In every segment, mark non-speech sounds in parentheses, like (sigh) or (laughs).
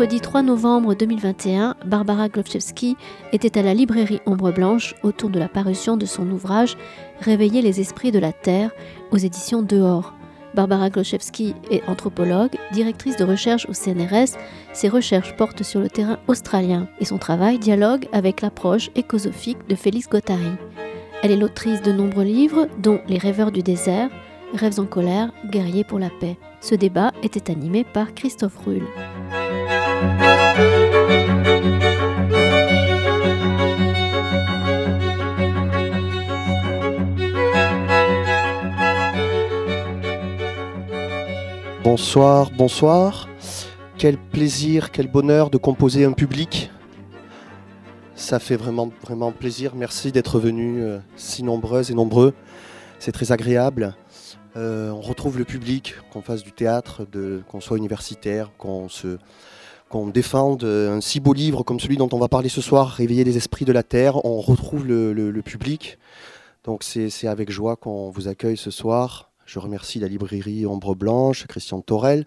mercredi 3 novembre 2021, Barbara Glowczewski était à la librairie Ombre Blanche autour de la parution de son ouvrage Réveiller les esprits de la Terre aux éditions Dehors. Barbara Glowczewski est anthropologue, directrice de recherche au CNRS. Ses recherches portent sur le terrain australien et son travail dialogue avec l'approche écosophique de Félix Guattari. Elle est l'autrice de nombreux livres, dont Les rêveurs du désert, Rêves en colère, Guerriers pour la paix. Ce débat était animé par Christophe Rull. Bonsoir, bonsoir. Quel plaisir, quel bonheur de composer un public. Ça fait vraiment, vraiment plaisir. Merci d'être venus euh, si nombreuses et nombreux. C'est très agréable. Euh, on retrouve le public, qu'on fasse du théâtre, qu'on soit universitaire, qu'on se, qu'on défende un si beau livre comme celui dont on va parler ce soir, Réveiller les esprits de la Terre. On retrouve le, public. Donc c'est avec joie qu'on vous accueille ce soir. Je remercie la librairie Ombre Blanche, Christian Torel,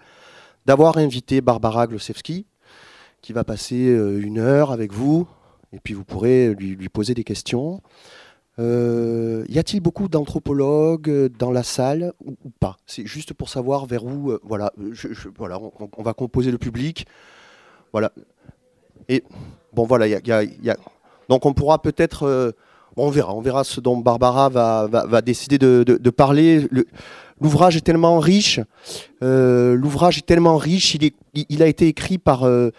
d'avoir invité Barbara Glosewski, qui va passer euh, une heure avec vous, et puis vous pourrez lui, poser des questions. Euh, y a-t-il beaucoup d'anthropologues dans la salle ou, pas? C'est juste pour savoir vers où. Euh, voilà, voilà on, va composer le public. Voilà. Et bon, voilà, il y, donc on pourra peut-être, euh, on verra, on verra ce dont Barbara va, va, décider de, de, parler. L'ouvrage est tellement riche, euh, l'ouvrage est tellement riche, il, est, il, a été écrit par, euh,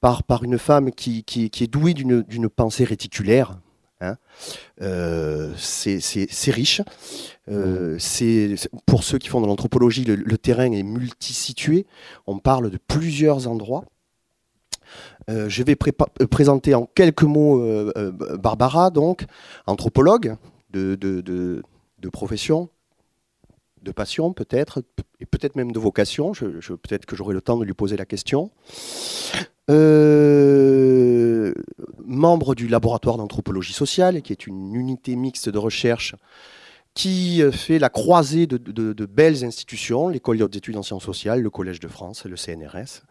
par, par une femme qui, qui, qui est douée d'une pensée réticulaire. Hein. c'est riche. pour ceux qui font de l'anthropologie, le, le, terrain est multisitué. On parle de plusieurs endroits. Euh, je vais euh, présenter en quelques mots euh, Barbara, donc, anthropologue de, profession, de passion peut-être, et peut-être même de vocation. Peut-être que j'aurai le temps de lui poser la question. membre du laboratoire d'anthropologie sociale, qui est une unité mixte de recherche qui fait la croisée de, de belles institutions, l'école d'études en sciences sociales, le Collège de France, le CNRS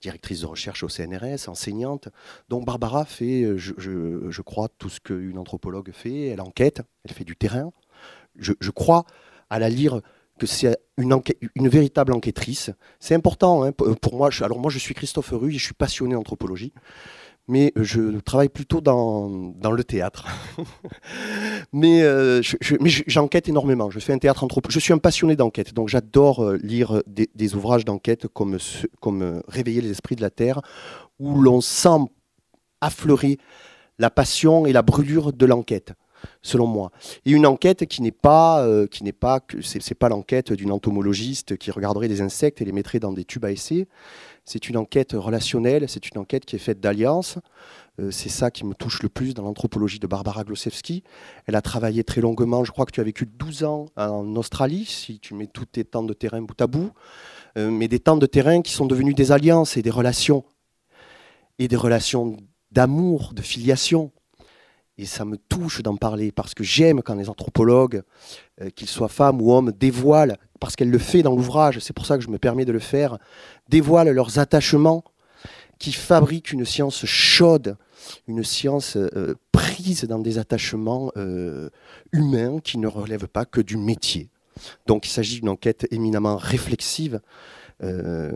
directrice de recherche au CNRS, enseignante. Donc Barbara fait, euh, je, crois, tout ce qu'une anthropologue fait. Elle enquête, elle fait du terrain. Je, crois à la lire que c'est une, véritable enquêtrice. C'est important hein, pour moi. alors moi, je suis Christophe Rue je suis passionné d'anthropologie mais je travaille plutôt dans, dans le théâtre. (laughs) mais euh, j'enquête énormément. Je fais un théâtre. Je suis un passionné d'enquête, donc j'adore euh, lire des, ouvrages d'enquête comme, comme euh, Réveiller les esprits de la Terre, où l'on sent affleurer la passion et la brûlure de l'enquête selon moi. Et une enquête qui n'est pas, pas, c'est pas l'enquête d'une entomologiste qui regarderait des insectes et les mettrait dans des tubes à essai. C'est une enquête relationnelle, c'est une enquête qui est faite d'alliances. Euh, c'est ça qui me touche le plus dans l'anthropologie de Barbara Glosewski. Elle a travaillé très longuement, je crois que tu as vécu 12 ans en Australie, si tu mets tous tes temps de terrain bout à bout, euh, mais des temps de terrain qui sont devenus des alliances et des relations, et des relations d'amour, de filiation. Et ça me touche d'en parler parce que j'aime quand les anthropologues, euh, qu'ils soient femmes ou hommes, dévoilent, parce qu'elle le fait dans l'ouvrage, c'est pour ça que je me permets de le faire, dévoilent leurs attachements qui fabriquent une science chaude, une science euh, prise dans des attachements euh, humains qui ne relèvent pas que du métier. Donc il s'agit d'une enquête éminemment réflexive euh,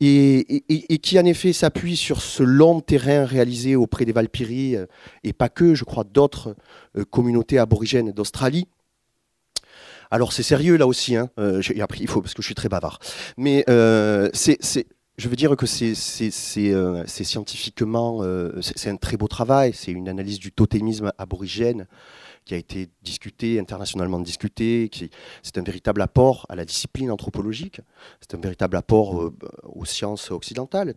et, qui en effet s'appuie sur ce long terrain réalisé auprès des Valpyries et pas que, je crois, d'autres communautés aborigènes d'Australie. Alors c'est sérieux là aussi, hein. appris, il faut parce que je suis très bavard. Mais c'est je veux dire que c'est euh, scientifiquement, euh, c'est un très beau travail, c'est une analyse du totémisme aborigène qui a été discuté, internationalement discuté, c'est un véritable apport à la discipline anthropologique, c'est un véritable apport euh, aux sciences occidentales,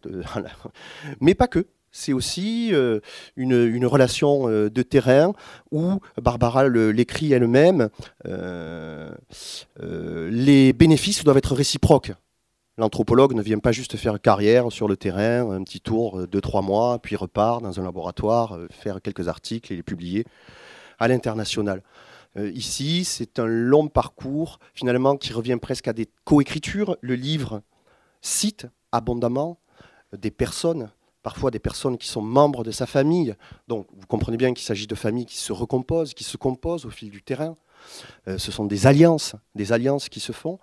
(laughs) mais pas que. C'est aussi une, relation de terrain où Barbara l'écrit elle-même, les bénéfices doivent être réciproques. L'anthropologue ne vient pas juste faire carrière sur le terrain, un petit tour, euh, deux, trois mois, puis repart dans un laboratoire, euh, faire quelques articles et les publier à l'international. Euh, ici, c'est un long parcours, finalement, qui revient presque à des coécritures. Le livre cite abondamment des personnes, parfois des personnes qui sont membres de sa famille. Donc vous comprenez bien qu'il s'agit de familles qui se recomposent, qui se composent au fil du terrain. Euh, ce sont des alliances, des alliances qui se font.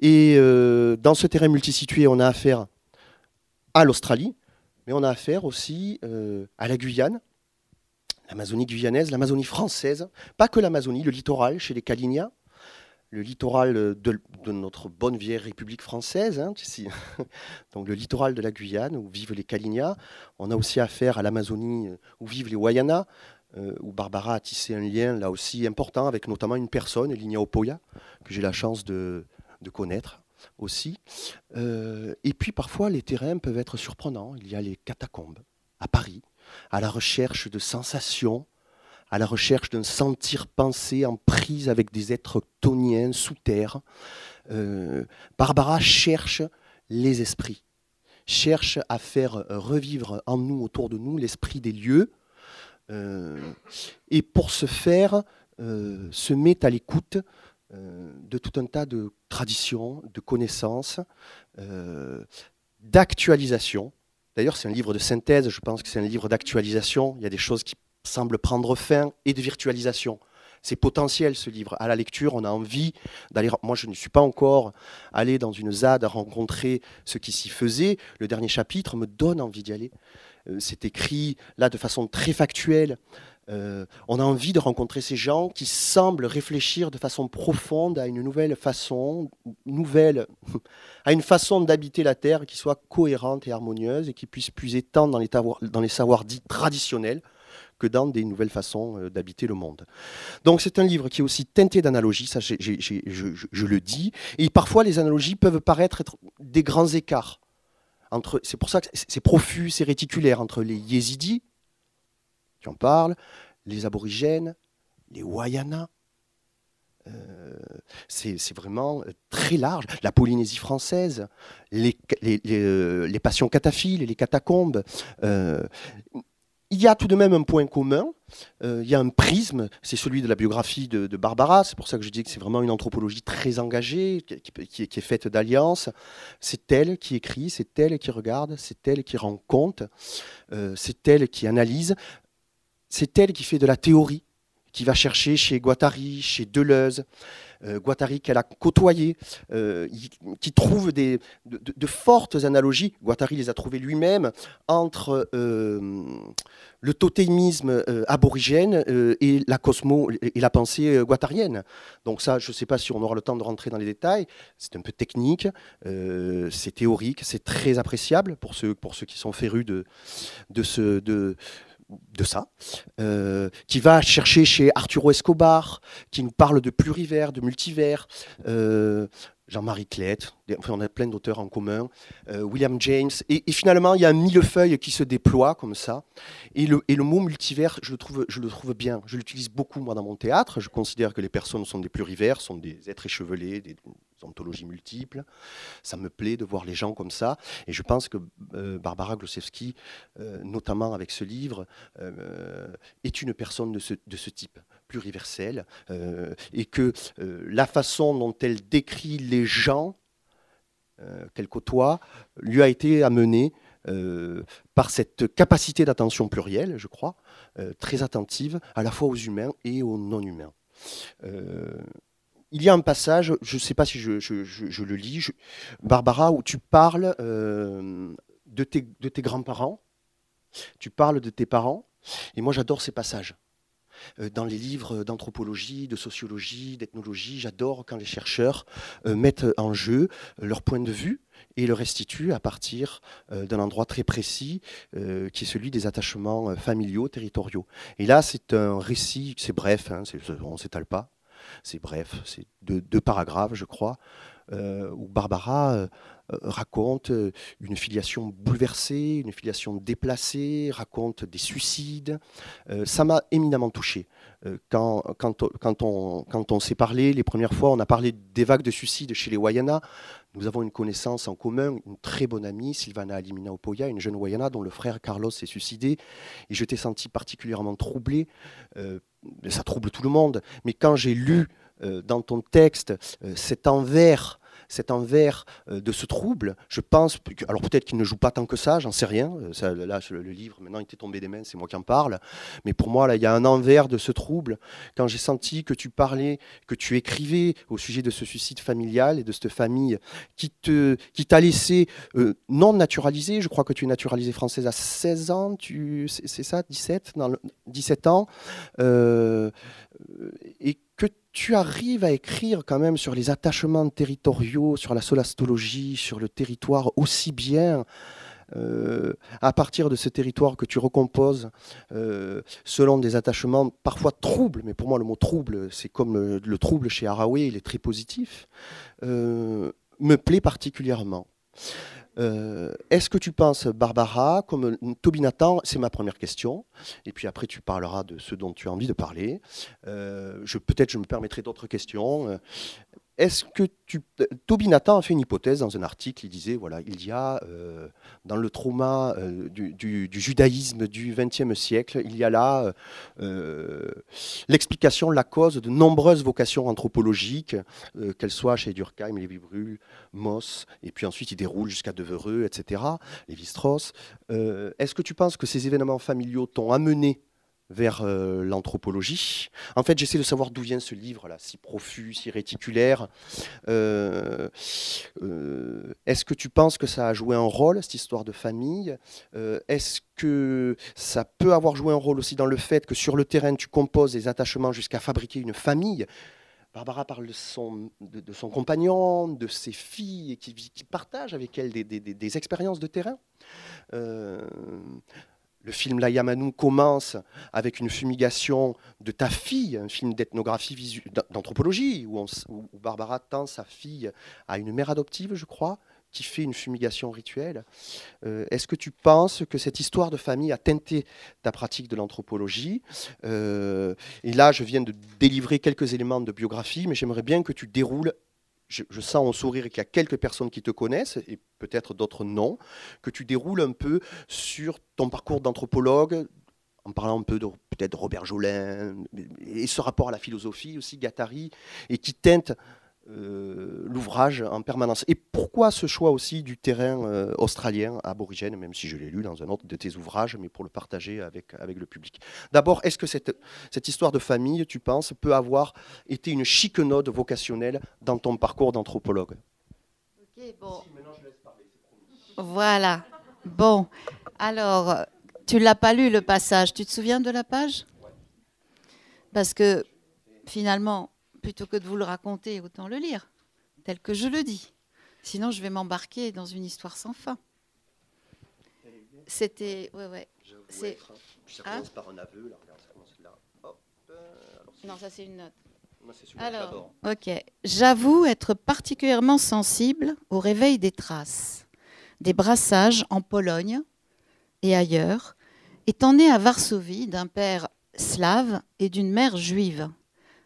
Et euh, dans ce terrain multisitué, on a affaire à l'Australie, mais on a affaire aussi euh, à la Guyane, l'Amazonie guyanaise, l'Amazonie française, pas que l'Amazonie, le littoral chez les Kalinia, le littoral de, notre bonne vieille République française, hein, (laughs) donc le littoral de la Guyane où vivent les Kalinia. On a aussi affaire à l'Amazonie où vivent les Wayana, euh, où Barbara a tissé un lien là aussi important avec notamment une personne, Linia Opoya, que j'ai la chance de, connaître aussi. Euh, et puis parfois les terrains peuvent être surprenants. Il y a les catacombes à Paris, à la recherche de sensations, à la recherche d'un sentir pensé en prise avec des êtres toniens sous terre. Euh, Barbara cherche les esprits, cherche à faire revivre en nous, autour de nous, l'esprit des lieux, euh, et pour ce faire, euh, se met à l'écoute de tout un tas de traditions, de connaissances, d'actualisation. D'ailleurs, c'est un livre de synthèse, je pense que c'est un livre d'actualisation. Il y a des choses qui semblent prendre fin et de virtualisation. C'est potentiel ce livre. À la lecture, on a envie d'aller. Moi, je ne suis pas encore allé dans une ZAD à rencontrer ce qui s'y faisait. Le dernier chapitre me donne envie d'y aller. Euh, c'est écrit là de façon très factuelle. Euh, on a envie de rencontrer ces gens qui semblent réfléchir de façon profonde à une nouvelle façon, nouvelle, (laughs) à une façon d'habiter la terre qui soit cohérente et harmonieuse et qui puisse puiser tant dans les, dans les savoirs dits traditionnels que dans des nouvelles façons euh, d'habiter le monde. Donc c'est un livre qui est aussi teinté d'analogies, ça je, le dis, et parfois les analogies peuvent paraître être des grands écarts c'est pour ça que c'est profus, c'est réticulaire entre les yézidis, tu en parles, les aborigènes, les Wayana. Euh, c'est vraiment euh, très large. La Polynésie française, les, passions cataphiles, les catacombes il y a tout de même un point commun, euh, il y a un prisme, c'est celui de la biographie de, Barbara, c'est pour ça que je dis que c'est vraiment une anthropologie très engagée, qui, est faite d'alliances. C'est elle qui écrit, c'est elle qui regarde, c'est elle qui rend compte, euh, c'est elle qui analyse, c'est elle qui fait de la théorie, qui va chercher chez Guattari, chez Deleuze, Guattari qu'elle a côtoyé, euh, qui trouve des, de, fortes analogies, Guattari les a trouvées lui-même, entre euh, le totémisme aborigène et la cosmo et la pensée guattarienne. Donc ça, je ne sais pas si on aura le temps de rentrer dans les détails, c'est un peu technique, c'est théorique, c'est très appréciable pour ceux, pour ceux qui sont férus de, de ce... De, de ça, euh, qui va chercher chez Arturo Escobar, qui nous parle de plurivers, de multivers, euh, Jean-Marie Clette, on a plein d'auteurs en commun, euh, William James, et, finalement il y a un millefeuille qui se déploie comme ça, et le, et le mot multivers, je le, trouve, je le trouve bien, je l'utilise beaucoup moi dans mon théâtre, je considère que les personnes sont des plurivers, sont des êtres échevelés, des, ontologies multiples. Ça me plaît de voir les gens comme ça. Et je pense que euh, Barbara Glosewski, euh, notamment avec ce livre, euh, est une personne de ce, de ce type, pluriverselle, et que la façon dont elle décrit les gens qu'elle côtoie lui a été amenée par cette capacité d'attention plurielle, je crois, très attentive à la fois aux humains et aux non-humains il y a un passage, je ne sais pas si je, le lis, Barbara, où tu parles euh, de tes, grands-parents, tu parles de tes parents, et moi j'adore ces passages. Euh, dans les livres d'anthropologie, de sociologie, d'ethnologie, j'adore quand les chercheurs euh, mettent en jeu leur point de vue et le restituent à partir d'un endroit très précis qui est celui des attachements familiaux, territoriaux. Et là, c'est un récit, c'est bref, hein, on ne s'étale pas, c'est bref, c'est deux, paragraphes, je crois, euh, où Barbara euh, euh, raconte une filiation bouleversée, une filiation déplacée, raconte des suicides. ça m'a éminemment touché. Quand, on s'est parlé les premières fois, on a parlé des vagues de suicides chez les Wayana. Nous avons une connaissance en commun, une très bonne amie, Sylvana Alimina Opoya, une jeune Wayana dont le frère Carlos s'est suicidé. Et je t'ai senti particulièrement troublé ça trouble tout le monde, mais quand j'ai lu euh, dans ton texte euh, cet envers cet envers de ce trouble. Je pense, alors peut-être qu'il ne joue pas tant que ça, j'en sais rien. Ça, là, le, livre, maintenant, il était tombé des mains, c'est moi qui en parle. Mais pour moi, là, il y a un envers de ce trouble. Quand j'ai senti que tu parlais, que tu écrivais au sujet de ce suicide familial et de cette famille qui te, qui t'a laissé non naturalisé. Je crois que tu es naturalisée française à 16 ans. Tu, c'est ça, 17, dans 17 ans. Que tu arrives à écrire quand même sur les attachements territoriaux, sur la solastologie, sur le territoire aussi bien. Euh, à partir de ce territoire que tu recomposes euh, selon des attachements parfois troubles, mais pour moi le mot trouble, c'est comme le, trouble chez Haraway, il est très positif, euh, me plaît particulièrement. Euh, est-ce que tu penses, Barbara, comme Toby Nathan C'est ma première question. Et puis après, tu parleras de ce dont tu as envie de parler. Euh, Peut-être je me permettrai d'autres questions. Est-ce que tu. Toby Nathan a fait une hypothèse dans un article. Il disait voilà, il y a euh, dans le trauma euh, du, judaïsme du XXe siècle, il y a là euh, l'explication, la cause de nombreuses vocations anthropologiques, qu'elles soient chez Durkheim, Lévi-Bru, Moss, et puis ensuite il déroule jusqu'à Devereux, etc., Lévi-Strauss. Est-ce que tu penses que ces événements familiaux t'ont amené vers euh, l'anthropologie. En fait, j'essaie de savoir d'où vient ce livre-là, si profus, si réticulaire. Euh, euh, est-ce que tu penses que ça a joué un rôle, cette histoire de famille? Est-ce que ça peut avoir joué un rôle aussi dans le fait que sur le terrain, tu composes des attachements jusqu'à fabriquer une famille? Barbara parle de son, compagnon, de ses filles, qui, qui partagent avec elle des expériences de terrain. Le film La Yamanou commence avec une fumigation de ta fille, un film d'ethnographie d'anthropologie, où, Barbara tend sa fille à une mère adoptive, je crois, qui fait une fumigation rituelle. Euh, est-ce que tu penses que cette histoire de famille a teinté ta pratique de l'anthropologie? Euh, Et là, je viens de délivrer quelques éléments de biographie, mais j'aimerais bien que tu déroules je, sens en sourire qu'il y a quelques personnes qui te connaissent, et peut-être d'autres non, que tu déroules un peu sur ton parcours d'anthropologue, en parlant un peu de peut-être Robert Jolin, et ce rapport à la philosophie aussi, Gattari, et qui teinte euh, l'ouvrage en permanence. Et pourquoi ce choix aussi du terrain euh, australien aborigène, même si je l'ai lu dans un autre de tes ouvrages, mais pour le partager avec, avec le public? D'abord, est-ce que cette, cette histoire de famille, tu penses, peut avoir été une chic note vocationnelle dans ton parcours d'anthropologue? Bon. Voilà. Bon, alors, tu l'as pas lu le passage. Tu te souviens de la page? Parce que finalement, plutôt que de vous le raconter, autant le lire, tel que je le dis. Sinon, je vais m'embarquer dans une histoire sans fin. C'était. Ouais, ouais. C'est. Ça commence par un aveu, là. Ça commence là. Hop. Euh, non, ça, c'est une note. Alors, ok. J'avoue être particulièrement sensible au réveil des traces, des brassages en Pologne et ailleurs, étant né à Varsovie d'un père slave et d'une mère juive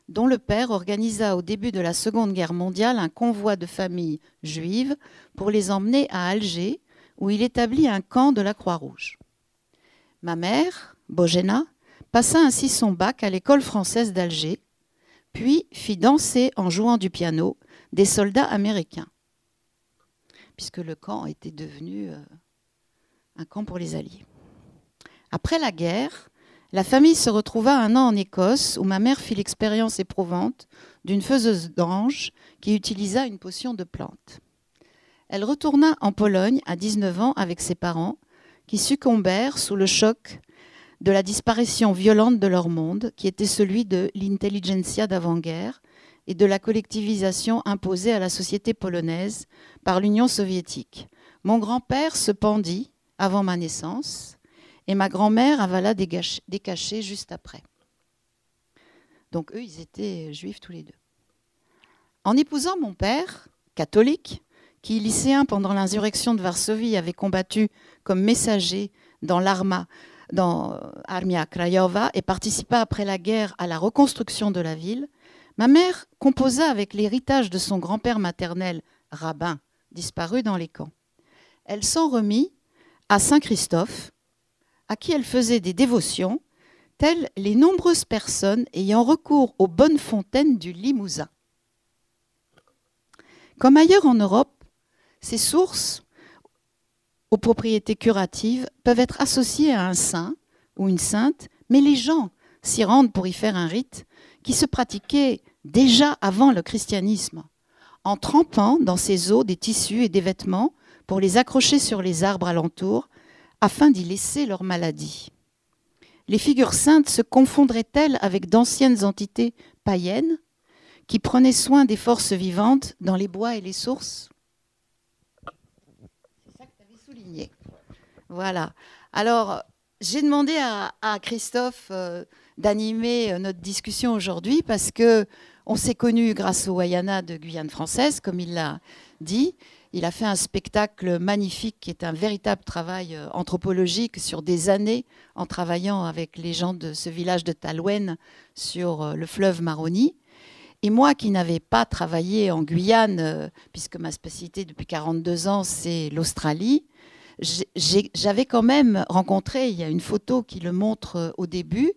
dont le père organisa au début de la Seconde Guerre mondiale un convoi de familles juives pour les emmener à Alger, où il établit un camp de la Croix-Rouge. Ma mère, Bojena, passa ainsi son bac à l'école française d'Alger, puis fit danser en jouant du piano des soldats américains, puisque le camp était devenu euh, un camp pour les Alliés. Après la guerre, la famille se retrouva un an en Écosse où ma mère fit l'expérience éprouvante d'une faiseuse d'ange qui utilisa une potion de plante. Elle retourna en Pologne à 19 ans avec ses parents qui succombèrent sous le choc de la disparition violente de leur monde, qui était celui de l'intelligentsia d'avant-guerre et de la collectivisation imposée à la société polonaise par l'Union soviétique. Mon grand-père se pendit avant ma naissance et ma grand-mère avala des, cachets juste après. Donc eux, ils étaient juifs tous les deux. En épousant mon père, catholique, qui, lycéen pendant l'insurrection de Varsovie, avait combattu comme messager dans l'Arma, dans Armia Krajova, et participa après la guerre à la reconstruction de la ville, ma mère composa avec l'héritage de son grand-père maternel, rabbin, disparu dans les camps. Elle s'en remit à Saint-Christophe, à qui elle faisait des dévotions, telles les nombreuses personnes ayant recours aux bonnes fontaines du Limousin. Comme ailleurs en Europe, ces sources aux propriétés curatives peuvent être associées à un saint ou une sainte, mais les gens s'y rendent pour y faire un rite qui se pratiquait déjà avant le christianisme, en trempant dans ces eaux des tissus et des vêtements pour les accrocher sur les arbres alentours afin d'y laisser leur maladie. Les figures saintes se confondraient-elles avec d'anciennes entités païennes qui prenaient soin des forces vivantes dans les bois et les sources? C'est ça que tu avais souligné. Voilà. Alors, j'ai demandé à, Christophe euh, d'animer euh, notre discussion aujourd'hui parce que on s'est connus grâce au Wayana de Guyane française, comme il l'a dit. Il a fait un spectacle magnifique qui est un véritable travail euh, anthropologique sur des années en travaillant avec les gens de ce village de Talouen sur euh, le fleuve Maroni. Et moi qui n'avais pas travaillé en Guyane, puisque ma spécialité depuis 42 ans, c'est l'Australie, j'avais quand même rencontré, il y a une photo qui le montre au début,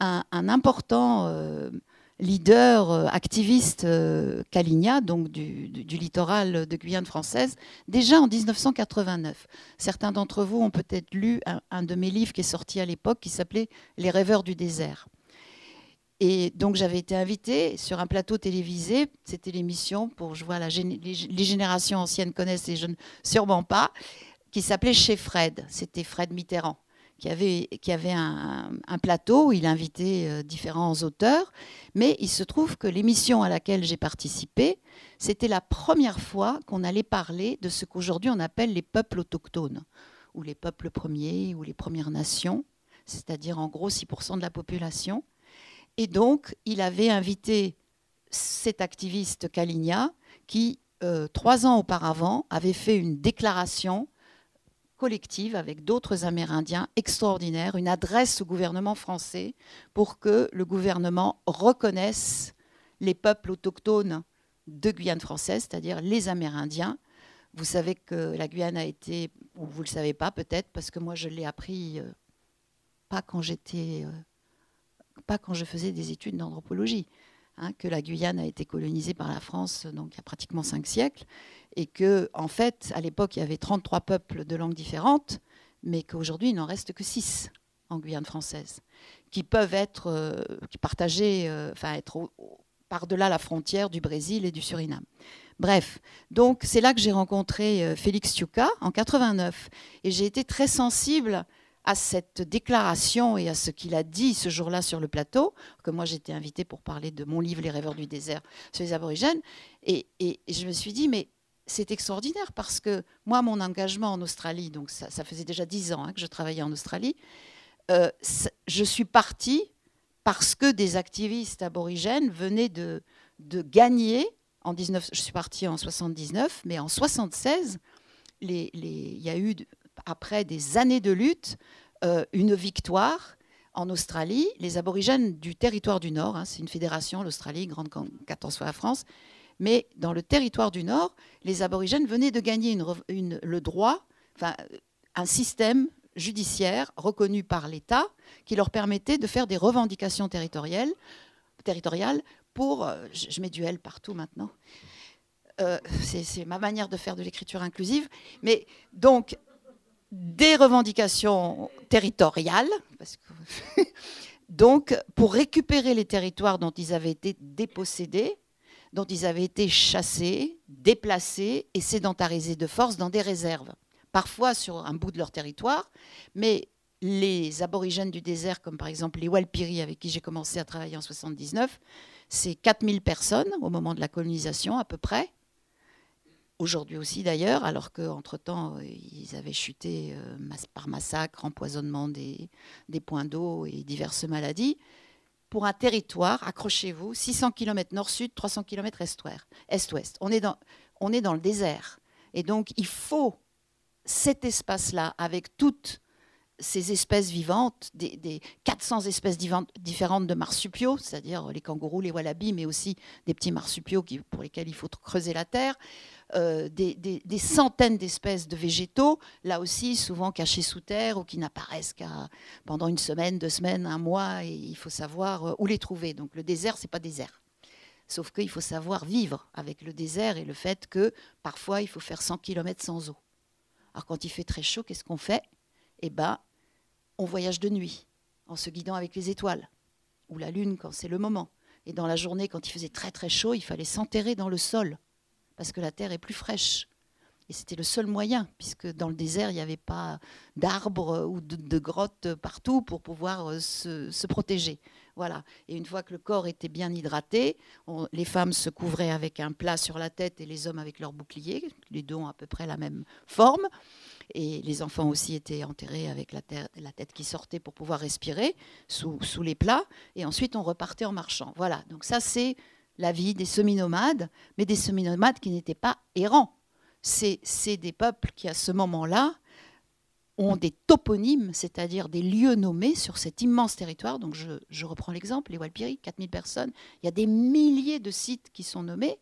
un, important euh, leader euh, activiste euh, Caligna, donc du, littoral de Guyane française, déjà en 1989. Certains d'entre vous ont peut-être lu un, de mes livres qui est sorti à l'époque qui s'appelait Les rêveurs du désert. Et donc j'avais été invitée sur un plateau télévisé, c'était l'émission pour, je vois, les, les, générations anciennes connaissent, les jeunes sûrement pas, qui s'appelait Chez Fred, c'était Fred Mitterrand qui avait, qui avait un, plateau où il invitait euh, différents auteurs. Mais il se trouve que l'émission à laquelle j'ai participé, c'était la première fois qu'on allait parler de ce qu'aujourd'hui on appelle les peuples autochtones, ou les peuples premiers, ou les Premières Nations, c'est-à-dire en gros 6% de la population. Et donc, il avait invité cet activiste Kaligna qui, euh, trois ans auparavant, avait fait une déclaration collective avec d'autres Amérindiens extraordinaires, une adresse au gouvernement français pour que le gouvernement reconnaisse les peuples autochtones de Guyane française, c'est-à-dire les Amérindiens. Vous savez que la Guyane a été, ou vous ne le savez pas peut-être, parce que moi je l'ai appris euh, pas quand j'étais, euh, pas quand je faisais des études d'anthropologie, hein, que la Guyane a été colonisée par la France donc il y a pratiquement cinq siècles, et que en fait, à l'époque, il y avait 33 peuples de langues différentes, mais qu'aujourd'hui, il n'en reste que 6 en Guyane française, qui peuvent être euh, partagés, euh, enfin être par-delà la frontière du Brésil et du Suriname. Bref, donc c'est là que j'ai rencontré euh, Félix Tiuca en 89, et j'ai été très sensible à cette déclaration et à ce qu'il a dit ce jour-là sur le plateau, que moi j'étais invitée pour parler de mon livre Les rêveurs du désert sur les aborigènes, et, et je me suis dit, mais c'est extraordinaire parce que moi, mon engagement en Australie, donc ça, faisait déjà dix ans hein, que je travaillais en Australie, euh, je suis partie parce que des activistes aborigènes venaient de, de gagner. En 19, je suis partie en 79, mais en 76, les, il y a eu, après des années de lutte, euh, une victoire en Australie. Les aborigènes du territoire du Nord, hein, c'est une fédération, l'Australie, grande 14 fois la France, mais dans le territoire du Nord, les aborigènes venaient de gagner le droit, enfin, un système judiciaire reconnu par l'État qui leur permettait de faire des revendications territoriales, territoriales pour, euh, je mets du L partout maintenant, euh, c'est ma manière de faire de l'écriture inclusive, mais donc des revendications territoriales, (laughs) donc pour récupérer les territoires dont ils avaient été dépossédés, dont ils avaient été chassés, déplacés et sédentarisés de force dans des réserves, parfois sur un bout de leur territoire, mais les aborigènes du désert, comme par exemple les Walpiri avec qui j'ai commencé à travailler en 79, c'est 4000 personnes au moment de la colonisation à peu près. Aujourd'hui aussi d'ailleurs, alors qu'entre-temps, ils avaient chuté euh, par massacre, empoisonnement des, des points d'eau et diverses maladies pour un territoire, accrochez-vous, 600 km nord-sud, 300 km est-ouest. on, est dans, on est dans le désert. Et donc, il faut cet espace-là, avec toutes ces espèces vivantes, des, 400 espèces différentes de marsupiaux, c'est-à-dire les kangourous, les wallabies, mais aussi des petits marsupiaux qui, pour lesquels il faut creuser la terre, euh, des, centaines d'espèces de végétaux, là aussi souvent cachés sous terre ou qui n'apparaissent qu'à pendant une semaine, deux semaines, un mois, et il faut savoir euh, où les trouver. Donc le désert, c'est pas désert. Sauf qu'il faut savoir vivre avec le désert et le fait que parfois il faut faire 100 km sans eau. Alors quand il fait très chaud, qu'est-ce qu'on fait? Eh bien, on voyage de nuit en se guidant avec les étoiles ou la lune quand c'est le moment. Et dans la journée, quand il faisait très très chaud, il fallait s'enterrer dans le sol parce que la terre est plus fraîche. Et c'était le seul moyen, puisque dans le désert, il n'y avait pas d'arbres ou de, grottes partout pour pouvoir euh, se, protéger. Voilà. Et une fois que le corps était bien hydraté, les femmes se couvraient avec un plat sur la tête et les hommes avec leur bouclier. Les deux ont à peu près la même forme. Et les enfants aussi étaient enterrés avec la, la tête qui sortait pour pouvoir respirer sous, sous les plats. Et ensuite, on repartait en marchant. Voilà. Donc ça, c'est la vie des semi-nomades, mais des semi-nomades qui n'étaient pas errants c'est des peuples qui, à ce moment-là, ont des toponymes, c'est-à-dire des lieux nommés sur cet immense territoire. Donc je, reprends l'exemple, les Walpiri, 4000 personnes. Il y a des milliers de sites qui sont nommés,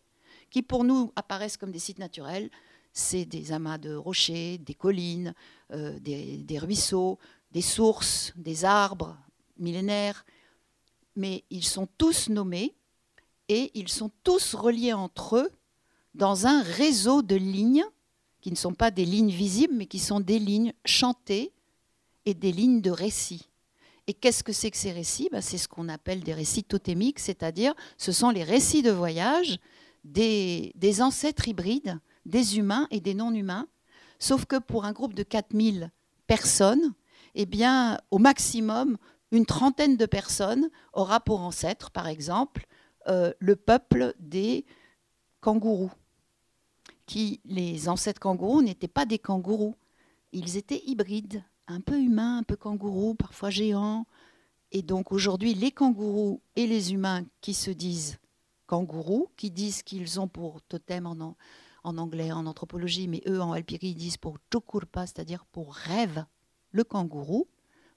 qui pour nous apparaissent comme des sites naturels. C'est des amas de rochers, des collines, euh, des, ruisseaux, des sources, des arbres millénaires. Mais ils sont tous nommés et ils sont tous reliés entre eux dans un réseau de lignes qui ne sont pas des lignes visibles, mais qui sont des lignes chantées et des lignes de récits. Et qu'est-ce que c'est que ces récits? Ben, C'est ce qu'on appelle des récits totémiques, c'est-à-dire ce sont les récits de voyage des, ancêtres hybrides, des humains et des non-humains. Sauf que pour un groupe de 4000 personnes, eh au maximum, une trentaine de personnes aura pour ancêtre, par exemple, euh, le peuple des kangourous qui, les ancêtres kangourous, n'étaient pas des kangourous. Ils étaient hybrides, un peu humains, un peu kangourous, parfois géants. Et donc aujourd'hui, les kangourous et les humains qui se disent kangourous, qui disent qu'ils ont pour totem en, anglais, en anthropologie, mais eux en Alpiri, ils disent pour chokurpa, c'est-à-dire pour rêve, le kangourou.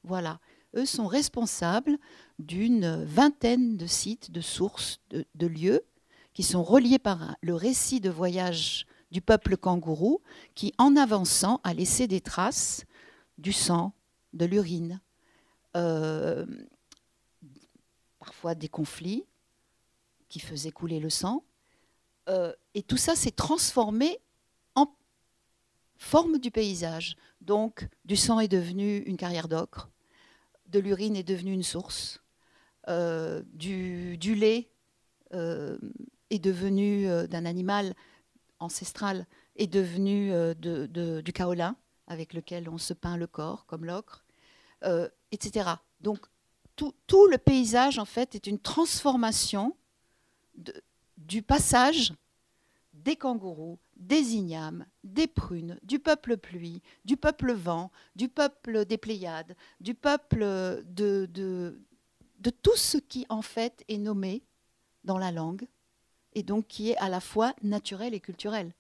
Voilà, eux sont responsables d'une vingtaine de sites, de sources, de, lieux qui sont reliés par le récit de voyage du peuple kangourou qui, en avançant, a laissé des traces du sang, de l'urine, euh, parfois des conflits qui faisaient couler le sang. Euh, et tout ça s'est transformé en forme du paysage. Donc, du sang est devenu une carrière d'ocre, de l'urine est devenue une source, euh, du, lait est devenu d'un animal ancestral est devenu euh, de, du kaolin, avec lequel on se peint le corps, comme l'ocre, euh, etc. Donc tout, le paysage, en fait, est une transformation du passage des kangourous, des ignames, des prunes, du peuple pluie, du peuple vent, du peuple des Pléiades, du peuple de, tout ce qui, en fait, est nommé dans la langue et donc qui est à la fois naturel et culturel.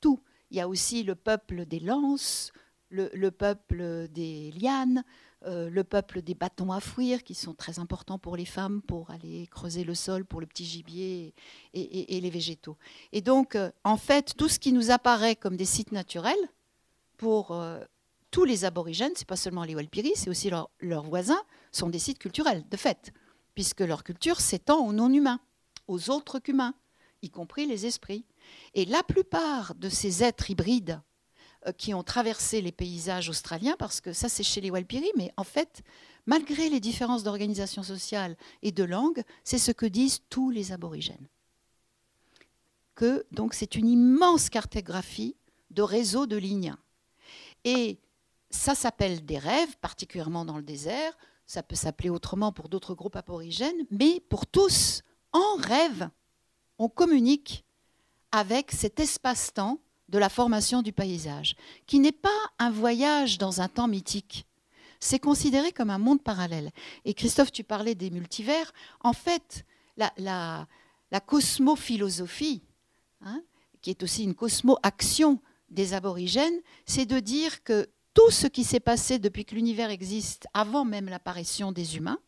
Tout. Il y a aussi le peuple des lances, le, peuple des lianes, euh, le peuple des bâtons à fouir, qui sont très importants pour les femmes pour aller creuser le sol pour le petit gibier et, les végétaux. Et donc, euh, en fait, tout ce qui nous apparaît comme des sites naturels, pour euh, tous les aborigènes, c'est pas seulement les Walpiri, c'est aussi leurs voisins, sont des sites culturels, de fait, puisque leur culture s'étend aux non-humains aux autres qu'humains, y compris les esprits. Et la plupart de ces êtres hybrides qui ont traversé les paysages australiens, parce que ça c'est chez les Walpiri, mais en fait, malgré les différences d'organisation sociale et de langue, c'est ce que disent tous les aborigènes. Que donc c'est une immense cartographie de réseaux de lignes. Et ça s'appelle des rêves, particulièrement dans le désert, ça peut s'appeler autrement pour d'autres groupes aborigènes, mais pour tous, en rêve, on communique avec cet espace-temps de la formation du paysage, qui n'est pas un voyage dans un temps mythique. C'est considéré comme un monde parallèle. Et Christophe, tu parlais des multivers. En fait, la, cosmophilosophie, hein, qui est aussi une cosmo-action des aborigènes, c'est de dire que tout ce qui s'est passé depuis que l'univers existe, avant même l'apparition des humains,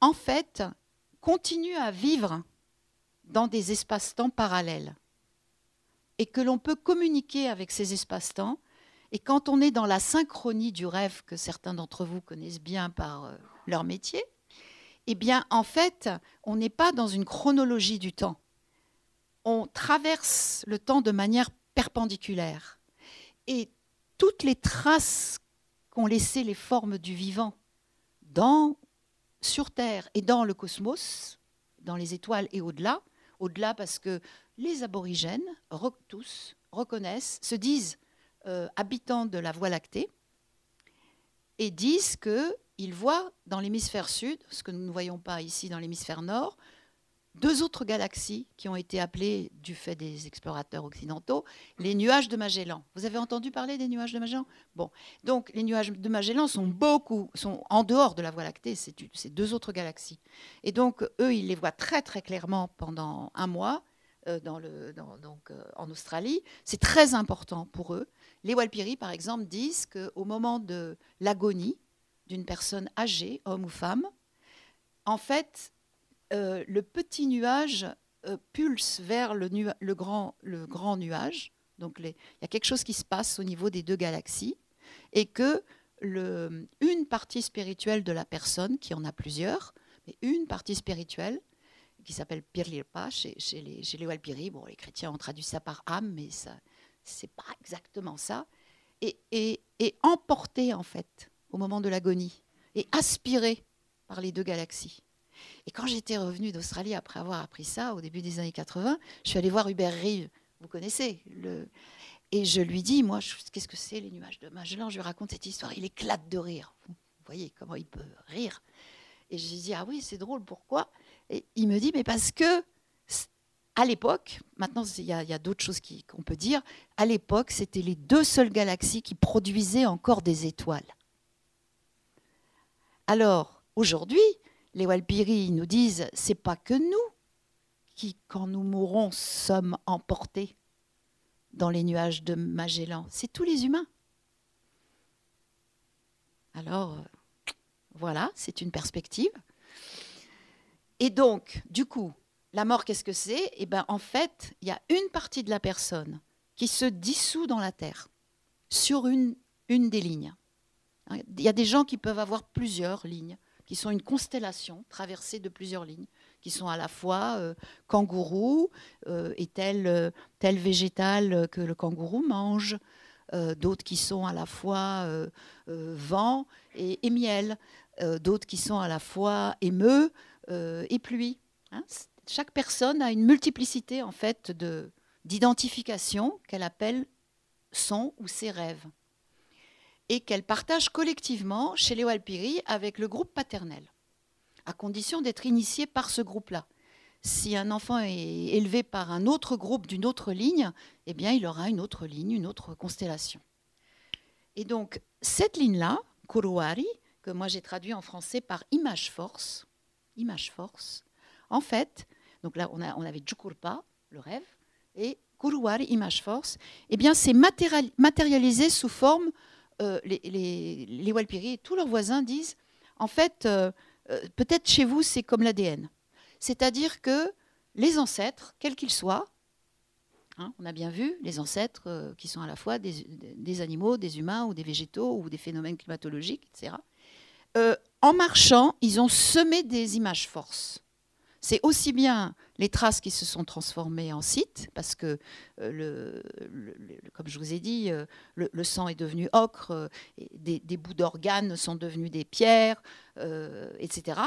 en fait, continue à vivre dans des espaces-temps parallèles et que l'on peut communiquer avec ces espaces-temps. Et quand on est dans la synchronie du rêve que certains d'entre vous connaissent bien par euh, leur métier, Eh bien, en fait, on n'est pas dans une chronologie du temps. On traverse le temps de manière perpendiculaire. Et toutes les traces qu'ont laissées les formes du vivant dans, sur Terre et dans le cosmos, dans les étoiles et au-delà, au-delà parce que les aborigènes, tous, reconnaissent, se disent euh, habitants de la Voie lactée et disent qu'ils voient dans l'hémisphère sud, ce que nous ne voyons pas ici dans l'hémisphère nord, deux autres galaxies qui ont été appelées, du fait des explorateurs occidentaux, les nuages de Magellan. Vous avez entendu parler des nuages de Magellan? Bon, donc les nuages de Magellan sont beaucoup, sont en dehors de la Voie lactée, c'est deux autres galaxies. Et donc, eux, ils les voient très très clairement pendant un mois. Euh, euh, en Australie, c'est très important pour eux. Les Walpiri, par exemple, disent qu'au moment de l'agonie d'une personne âgée, homme ou femme, en fait, euh, le petit nuage pulse vers le, grand, nuage. Donc il y a quelque chose qui se passe au niveau des deux galaxies et que une partie spirituelle de la personne, qui en a plusieurs, mais une partie spirituelle, qui s'appelle Pirlirpa chez, les, chez les Walpiri, bon, les chrétiens ont traduit ça par âme, mais ça c'est pas exactement ça, et, et, emportée en fait au moment de l'agonie, et aspirée par les deux galaxies. Et quand j'étais revenue d'Australie après avoir appris ça, au début des années 80, je suis allée voir Hubert Rive, vous connaissez, le... et je lui dis, moi, qu'est-ce que c'est les nuages de Magellan? Je lui raconte cette histoire, il éclate de rire. Vous voyez comment il peut rire. Et je lui dis, ah oui, c'est drôle, pourquoi? Il me dit, mais parce que, à l'époque, maintenant il y a, d'autres choses qu'on peut dire, à l'époque, c'était les deux seules galaxies qui produisaient encore des étoiles. Alors, aujourd'hui, les Walpiri nous disent c'est pas que nous qui, quand nous mourrons, sommes emportés dans les nuages de Magellan, c'est tous les humains. Alors, voilà, c'est une perspective. Et donc, du coup, la mort, qu'est-ce que c'est? Eh bien, en fait, il y a une partie de la personne qui se dissout dans la terre, sur une, des lignes. Il y a des gens qui peuvent avoir plusieurs lignes qui sont une constellation traversée de plusieurs lignes, qui sont à la fois euh, kangourou euh, et tel, euh, tel végétal que le kangourou mange, d'autres qui sont à la fois vent et, miel, d'autres qui sont à la fois émeu et pluie. Hein. Chaque personne a une multiplicité en fait de d'identification qu'elle appelle son ou ses rêves et qu'elle partage collectivement chez les Walpiri avec le groupe paternel, à condition d'être initié par ce groupe-là. Si un enfant est élevé par un autre groupe d'une autre ligne, eh bien, il aura une autre ligne, une autre constellation. Et donc, cette ligne-là, Kuruwari, que moi j'ai traduit en français par image force, image force, en fait, donc là on, avait Jukurpa, le rêve, et Kuruwari, image force, eh bien c'est matérialisé sous forme euh, les, les, Walpiri et tous leurs voisins disent, en fait, euh, euh, peut-être chez vous, c'est comme l'ADN. C'est-à-dire que les ancêtres, quels qu'ils soient, hein, on a bien vu les ancêtres qui sont à la fois des, animaux, des humains ou des végétaux ou des phénomènes climatologiques, etc., en marchant, ils ont semé des images forces c'est aussi bien les traces qui se sont transformées en sites, parce que, euh, comme je vous ai dit, euh, le, sang est devenu ocre, euh, des, bouts d'organes sont devenus des pierres, etc.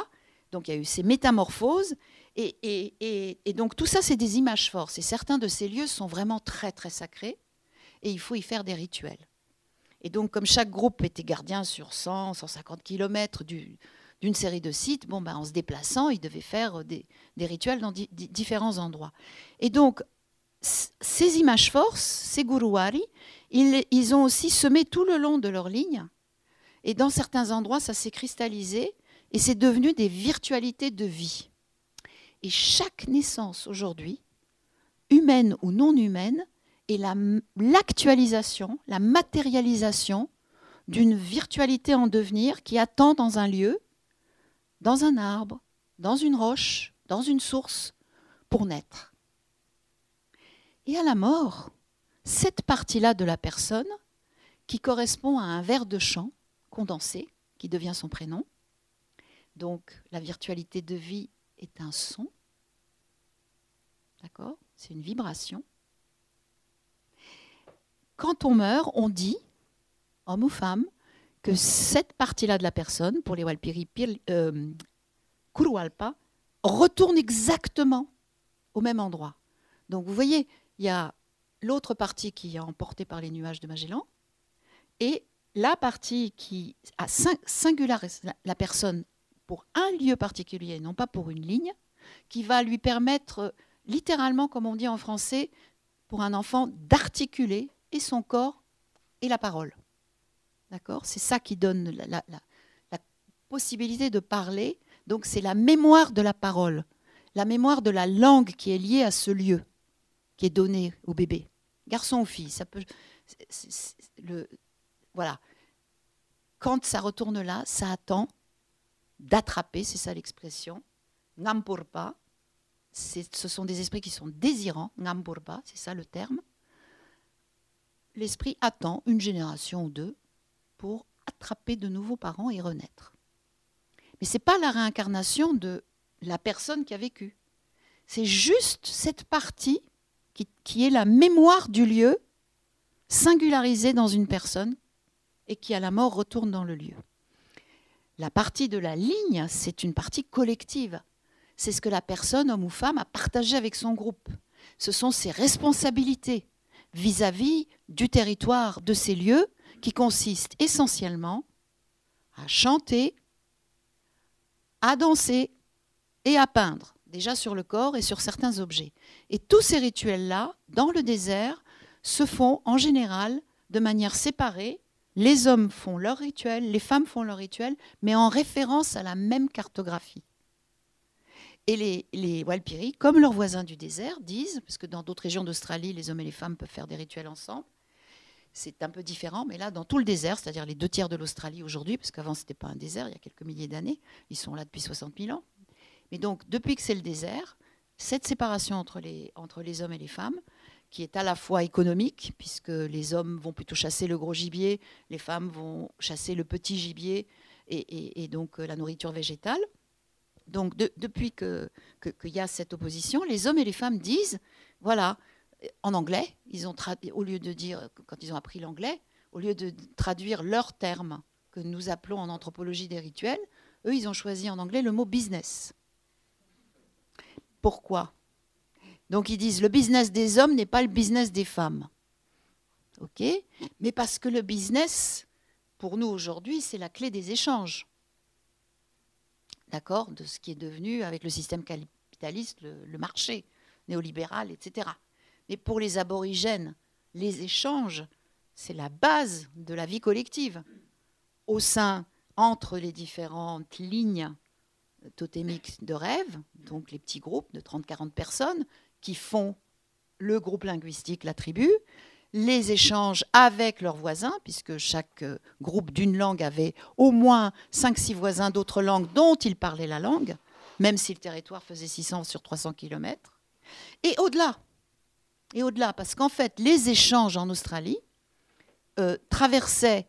Donc il y a eu ces métamorphoses, et, donc tout ça, c'est des images fortes. Et certains de ces lieux sont vraiment très, très sacrés, et il faut y faire des rituels. Et donc, comme chaque groupe était gardien sur 100, 150 km du, d'une série de sites, bon, ben, en se déplaçant, ils devaient faire des, rituels dans différents endroits. Et donc, ces images forces, ces guruwari, ils, ont aussi semé tout le long de leur ligne. Et dans certains endroits, ça s'est cristallisé et c'est devenu des virtualités de vie. Et chaque naissance aujourd'hui, humaine ou non humaine, est l'actualisation, la matérialisation d'une virtualité en devenir qui attend dans un lieu dans un arbre, dans une roche, dans une source, pour naître. Et à la mort, cette partie-là de la personne, qui correspond à un vers de chant condensé, qui devient son prénom, Donc la virtualité de vie est un son. D'accord? C'est une vibration. Quand on meurt, on dit, homme ou femme, que cette partie-là de la personne, pour les Walpiri euh, retourne exactement au même endroit. Donc vous voyez, il y a l'autre partie qui est emportée par les nuages de Magellan et la partie qui a singularisé la personne pour un lieu particulier, non pas pour une ligne, qui va lui permettre littéralement, comme on dit en français, pour un enfant d'articuler et son corps et la parole. D'accord? C'est ça qui donne la, possibilité de parler. Donc c'est la mémoire de la parole, la mémoire de la langue qui est liée à ce lieu, qui est donné au bébé, garçon ou fille. Ça peut, voilà. Quand ça retourne là, ça attend d'attraper, c'est ça l'expression. Ngampurpa, ce sont des esprits qui sont désirants. Ngampurpa, c'est ça le terme l'esprit attend une génération ou deux pour attraper de nouveaux parents et renaître. Mais ce n'est pas la réincarnation de la personne qui a vécu. C'est juste cette partie qui, est la mémoire du lieu singularisée dans une personne et qui à la mort retourne dans le lieu. La partie de la ligne, c'est une partie collective. C'est ce que la personne, homme ou femme, a partagé avec son groupe. Ce sont ses responsabilités, vis-à-vis du territoire de ces lieux qui consistent essentiellement à chanter, à danser et à peindre, déjà sur le corps et sur certains objets. Et tous ces rituels-là, dans le désert, se font en général de manière séparée. Les hommes font leur rituel, les femmes font leur rituel, mais en référence à la même cartographie. Et les, Walpiri, comme leurs voisins du désert, disent, parce que dans d'autres régions d'Australie, les hommes et les femmes peuvent faire des rituels ensemble, c'est un peu différent, mais là, dans tout le désert, c'est-à-dire les deux tiers de l'Australie aujourd'hui, parce qu'avant, ce n'était pas un désert, il y a quelques milliers d'années, ils sont là depuis 60 000 ans. Mais donc, depuis que c'est le désert, cette séparation entre les, hommes et les femmes, qui est à la fois économique, puisque les hommes vont plutôt chasser le gros gibier, les femmes vont chasser le petit gibier et, et donc euh, la nourriture végétale, donc depuis qu'il que, y a cette opposition, les hommes et les femmes disent, voilà, en anglais, ils ont au lieu de dire, quand ils ont appris l'anglais, au lieu de traduire leurs termes que nous appelons en anthropologie des rituels, eux, ils ont choisi en anglais le mot business. Pourquoi? Donc ils disent, le business des hommes n'est pas le business des femmes. OK? Mais parce que le business, pour nous aujourd'hui, c'est la clé des échanges d'accord, de ce qui est devenu avec le système capitaliste, le, marché néolibéral, etc. Mais pour les aborigènes, les échanges, c'est la base de la vie collective. Au sein, entre les différentes lignes totémiques de rêve, donc les petits groupes de 30-40 personnes qui font le groupe linguistique, la tribu, les échanges avec leurs voisins, puisque chaque euh, groupe d'une langue avait au moins 5-6 voisins d'autres langues dont ils parlaient la langue, même si le territoire faisait 600 sur 300 km. Et au-delà, et au-delà, parce qu'en fait, les échanges en Australie euh, traversaient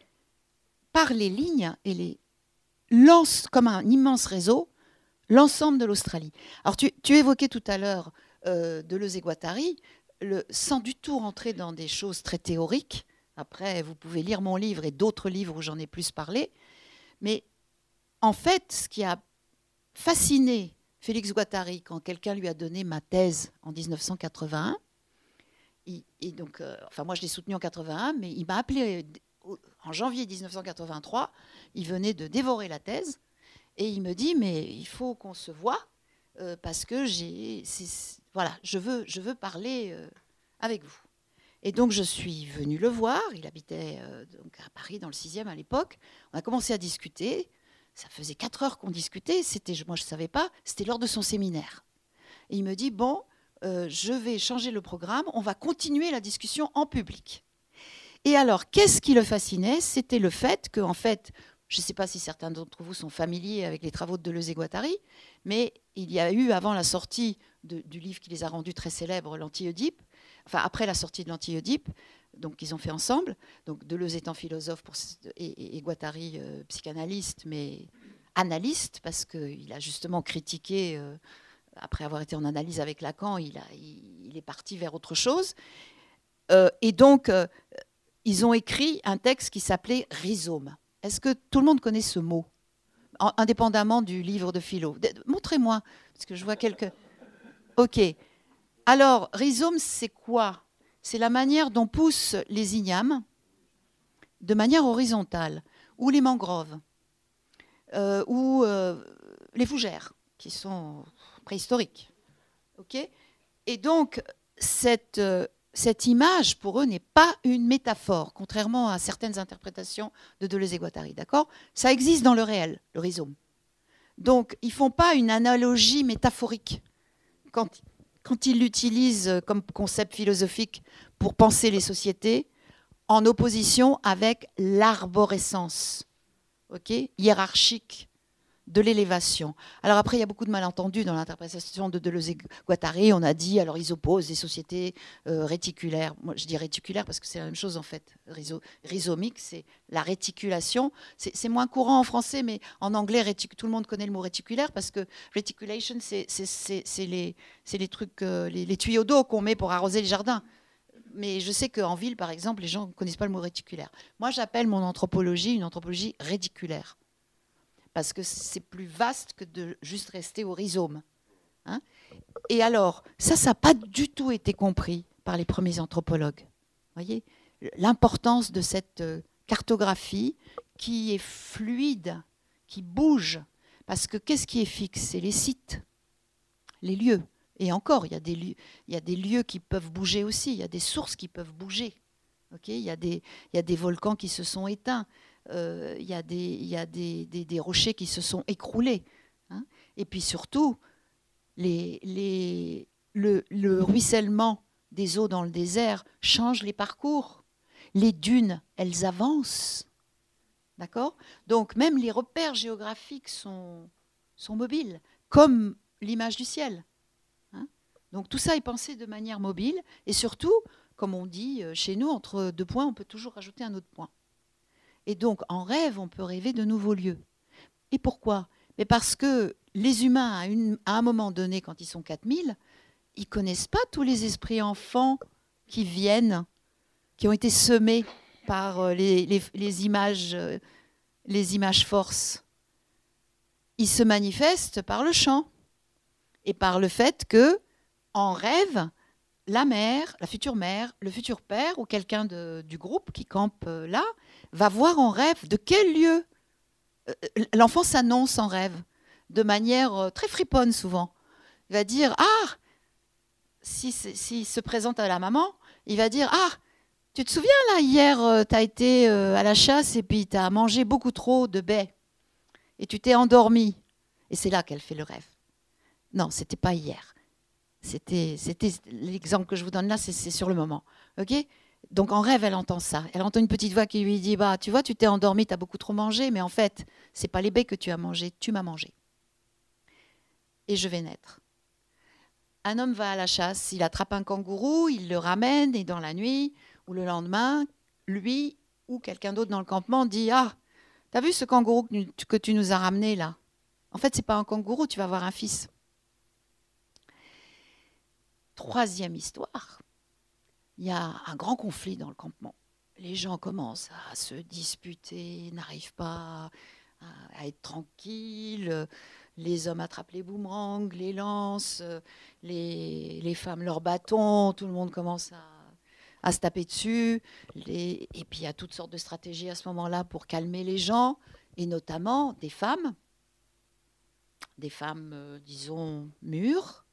par les lignes et les comme un immense réseau l'ensemble de l'Australie. Alors tu, évoquais tout à l'heure euh, Sans du tout rentrer dans des choses très théoriques, après vous pouvez lire mon livre et d'autres livres où j'en ai plus parlé, mais en fait, ce qui a fasciné Félix Guattari quand quelqu'un lui a donné ma thèse en 1981, et donc, euh, enfin moi je l'ai soutenu en 81, mais il m'a appelé en janvier 1983, il venait de dévorer la thèse, et il me dit, mais il faut qu'on se voit, euh, parce que j'ai, voilà, je veux, je veux parler euh, avec vous. Et donc je suis venue le voir. Il habitait euh, donc à Paris dans le 6e à l'époque. On a commencé à discuter. Ça faisait quatre heures qu'on discutait. C'était, moi je savais pas. C'était lors de son séminaire. Et il me dit bon, je vais changer le programme. On va continuer la discussion en public. Et alors, qu'est-ce qui le fascinait? C'était le fait qu'en fait, je ne sais pas si certains d'entre vous sont familiers avec les travaux de Deleuze et Guattari, mais il y a eu, avant la sortie du livre qui les a rendus très célèbres, l'Anti-Oedipe, enfin après la sortie de l'Anti-Oedipe, donc ils ont fait ensemble, donc Deleuze étant philosophe et, Guattari euh, psychanalyste, mais analyste, parce qu'il a justement critiqué, après avoir été en analyse avec Lacan, il, est parti vers autre chose. et donc, ils ont écrit un texte qui s'appelait Rhizome. Est-ce que tout le monde connaît ce mot indépendamment du livre de philo? Montrez-moi, parce que je vois quelques. Ok. Alors, rhizome, c'est quoi? C'est la manière dont poussent les ignames de manière horizontale, ou les mangroves, euh, ou euh, les fougères, qui sont préhistoriques. Ok? Et donc, cette, euh, cette image, pour eux, n'est pas une métaphore, contrairement à certaines interprétations de Deleuze et Guattari. D'accord? Ça existe dans le réel, le rhizome. Donc, ils ne font pas une analogie métaphorique quand, quand ils l'utilisent comme concept philosophique pour penser les sociétés, en opposition avec l'arborescence hiérarchique de l'élévation. Alors après, il y a beaucoup de malentendus dans l'interprétation de Deleuze et Guattari. On a dit, alors ils opposent des sociétés euh, réticulaires. Moi, je dis réticulaires parce que c'est la même chose en fait. rhizomique, c'est la réticulation. C'est moins courant en français, mais en anglais, tout le monde connaît le mot réticulaire parce que reticulation, c'est les, les, trucs, euh, les, les tuyaux d'eau qu'on met pour arroser les jardins mais je sais qu'en ville, par exemple, les gens ne connaissent pas le mot réticulaire. Moi, j'appelle mon anthropologie une anthropologie réticulaire parce que c'est plus vaste que de juste rester au rhizome. Hein. et alors, ça, ça n'a pas du tout été compris par les premiers anthropologues. voyez L'importance de cette euh, cartographie qui est fluide, qui bouge. Parce que qu'est-ce qui est fixe? C'est les sites, les lieux. Et encore, il y, a des lieux, y a des lieux qui peuvent bouger aussi, il y a des sources qui peuvent bouger. il, y a des, il y a des volcans qui se sont éteints, il y a, des, rochers qui se sont écroulés. Hein. Et puis surtout, le, le, ruissellement des eaux dans le désert change les parcours. Les dunes, elles avancent. D'accord? Donc même les repères géographiques sont, sont mobiles, comme l'image du ciel. Hein. Donc tout ça est pensé de manière mobile et surtout, comme on dit euh, chez nous, entre deux points, on peut toujours rajouter un autre point. Et donc, en rêve, on peut rêver de nouveaux lieux. Et pourquoi? Mais Parce que les humains, à, un moment donné, quand ils sont 4000, ils connaissent pas tous les esprits enfants qui viennent, qui ont été semés par euh, les, images, euh, les images forces. Ils se manifestent par le chant et par le fait que, en rêve, la mère, la future mère, le futur père ou quelqu'un du groupe qui campe euh, là va voir en rêve de quel lieu euh, l'enfant s'annonce en rêve de manière euh, très friponne souvent. Il va dire Ah S'il si, se présente à la maman, il va dire Ah Tu te souviens là, hier, tu as été à la chasse et puis tu as mangé beaucoup trop de baies et tu t'es endormi. Et c'est là qu'elle fait le rêve. Non, c'était pas hier. C'était, c'était l'exemple que je vous donne là, c'est, sur le moment. Ok? Donc en rêve, elle entend ça. Elle entend une petite voix qui lui dit Bah, tu vois, tu t'es endormi, tu as beaucoup trop mangé, mais en fait, c'est pas les baies que tu as mangé, tu m'as mangé. Et je vais naître. Un homme va à la chasse, il attrape un kangourou, il le ramène, et dans la nuit ou le lendemain, lui ou quelqu'un d'autre dans le campement dit Ah, t'as vu ce kangourou que tu nous as ramené là? En fait, c'est pas un kangourou, tu vas avoir un fils. Troisième histoire, il y a un grand conflit dans le campement. Les gens commencent à se disputer, n'arrivent pas à, être tranquilles. Les hommes attrapent les boomerangs, les lances, les, femmes leurs bâtons, tout le monde commence à, se taper dessus. et puis il y a toutes sortes de stratégies à ce moment-là pour calmer les gens, et notamment des femmes, des femmes, euh, disons, mûres,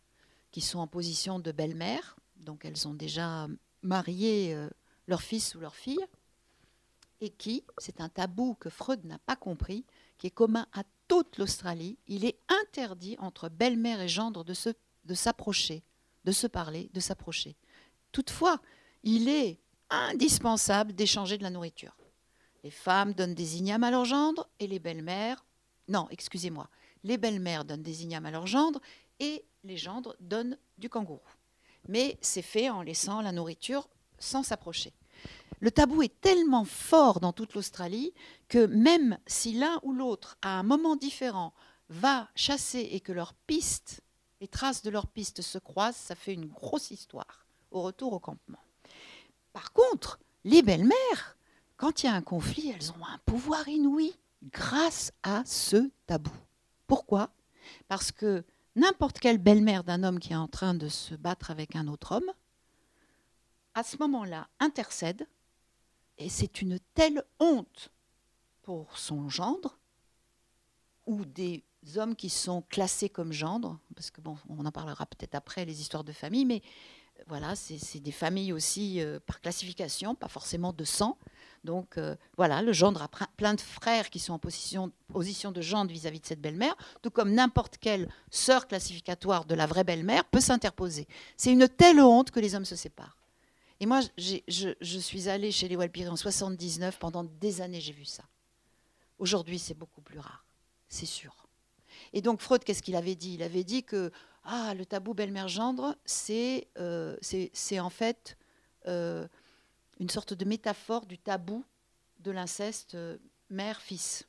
qui sont en position de belle-mère, donc elles ont déjà marié euh, leur fils ou leur fille, et qui, c'est un tabou que Freud n'a pas compris, qui est commun à toute l'Australie, il est interdit entre belle-mère et gendre de, de s'approcher, de se parler, de s'approcher. Toutefois, il est indispensable d'échanger de la nourriture. Les femmes donnent des ignames à leur gendre et les belles-mères, non, excusez-moi, les belles-mères donnent des ignames à leur gendre et les gendres donnent du kangourou. Mais c'est fait en laissant la nourriture sans s'approcher. Le tabou est tellement fort dans toute l'Australie que même si l'un ou l'autre, à un moment différent, va chasser et que leurs pistes, les traces de leurs pistes se croisent, ça fait une grosse histoire au retour au campement. Par contre, les belles-mères, quand il y a un conflit, elles ont un pouvoir inouï grâce à ce tabou. Pourquoi? Parce que n'importe quelle belle-mère d'un homme qui est en train de se battre avec un autre homme, à ce moment-là, intercède et c'est une telle honte pour son gendre ou des hommes qui sont classés comme gendres, parce que bon, on en parlera peut-être après, les histoires de famille, mais voilà, c'est des familles aussi euh, par classification, pas forcément de sang. Donc euh, voilà, le gendre a plein de frères qui sont en position, de gendre vis-à-vis de cette belle-mère, tout comme n'importe quelle sœur classificatoire de la vraie belle-mère peut s'interposer. C'est une telle honte que les hommes se séparent. Et moi, je, suis allée chez les Walpiri en 79, pendant des années j'ai vu ça. Aujourd'hui, c'est beaucoup plus rare, c'est sûr. Et donc Freud, qu'est-ce qu'il avait dit? Il avait dit que ah, le tabou belle-mère-gendre, c'est euh, en fait euh, une sorte de métaphore du tabou de l'inceste euh, mère-fils.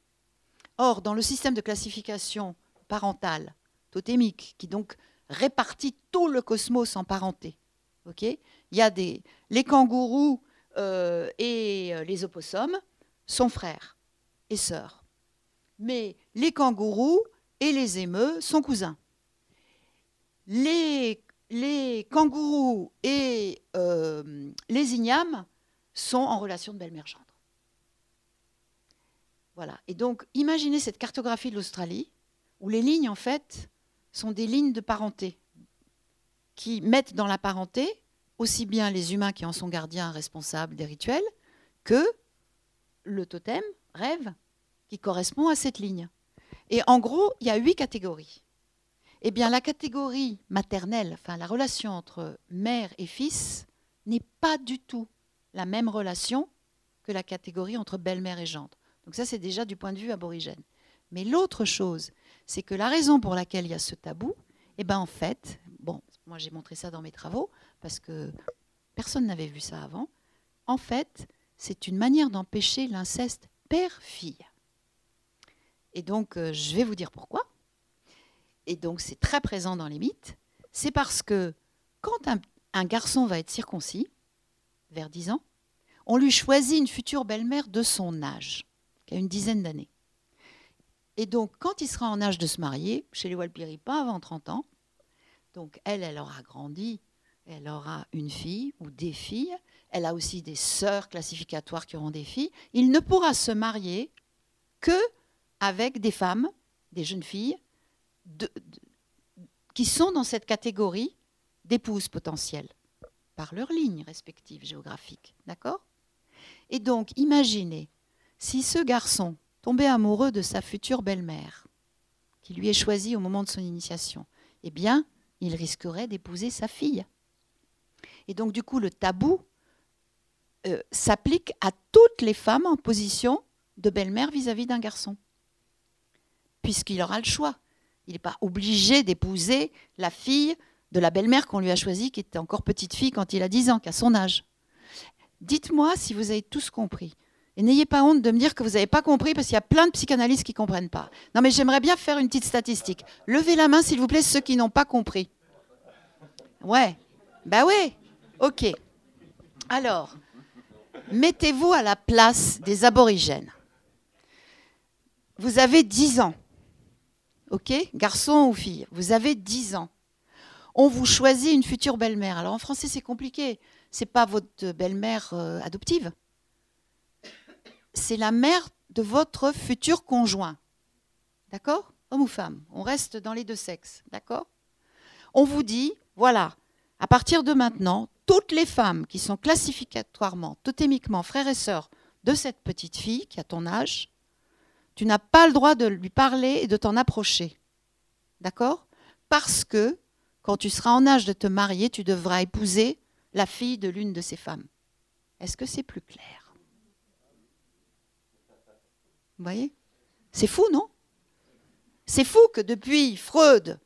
Or, dans le système de classification parentale totémique, qui donc répartit tout le cosmos en parenté, il y a des, les kangourous euh, et euh, les opossums sont frères et sœurs. Mais les kangourous et les émeux sont cousins. Les, kangourous et les ignames sont en relation de belle-mère gendre. Voilà. Et donc, imaginez cette cartographie de l'Australie, où les lignes, en fait, sont des lignes de parenté, qui mettent dans la parenté aussi bien les humains qui en sont gardiens responsables des rituels que le totem, rêve, qui correspond à cette ligne. Et en gros, il y a huit catégories. Eh bien, la catégorie maternelle, enfin la relation entre mère et fils, n'est pas du tout la même relation que la catégorie entre belle-mère et gendre. Donc ça, c'est déjà du point de vue aborigène. Mais l'autre chose, c'est que la raison pour laquelle il y a ce tabou, eh ben en fait, bon, moi j'ai montré ça dans mes travaux, parce que personne n'avait vu ça avant. En fait, c'est une manière d'empêcher l'inceste père-fille. Et donc, euh, je vais vous dire pourquoi. Et donc, c'est très présent dans les mythes. C'est parce que quand un, un, garçon va être circoncis, vers 10 ans, on lui choisit une future belle-mère de son âge, qui a une dizaine d'années. Et donc, quand il sera en âge de se marier, chez les Walpiri, pas avant 30 ans, donc elle, elle aura grandi, elle aura une fille ou des filles. Elle a aussi des sœurs classificatoires qui auront des filles. Il ne pourra se marier que avec des femmes, des jeunes filles, qui sont dans cette catégorie d'épouses potentielles, par leur ligne respective géographique. D'accord? Et donc, imaginez, si ce garçon tombait amoureux de sa future belle-mère, qui lui est choisie au moment de son initiation, eh bien, il risquerait d'épouser sa fille. Et donc, du coup, le tabou euh, s'applique à toutes les femmes en position de belle-mère vis-à-vis d'un garçon, puisqu'il aura le choix. Il n'est pas obligé d'épouser la fille de la belle-mère qu'on lui a choisie, qui était encore petite fille quand il a 10 ans, qu'à son âge. Dites-moi si vous avez tous compris. Et n'ayez pas honte de me dire que vous n'avez pas compris, parce qu'il y a plein de psychanalystes qui ne comprennent pas. Non, mais j'aimerais bien faire une petite statistique. Levez la main, s'il vous plaît, ceux qui n'ont pas compris. Ouais. Ben oui. Ok. Alors, mettez-vous à la place des aborigènes. Vous avez 10 ans. Ok? Garçon ou fille, vous avez 10 ans. On vous choisit une future belle-mère. Alors en français, c'est compliqué. C'est pas votre belle-mère euh, adoptive. C'est la mère de votre futur conjoint. D'accord? Homme ou femme. On reste dans les deux sexes. D'accord? On vous dit, voilà, à partir de maintenant, toutes les femmes qui sont classificatoirement, totémiquement frères et sœurs de cette petite fille qui a ton âge, tu n'as pas le droit de lui parler et de t'en approcher. D'accord? Parce que quand tu seras en âge de te marier, tu devras épouser la fille de l'une de ces femmes. Est-ce que c'est plus clair? Vous voyez? C'est fou, non? C'est fou que depuis Freud,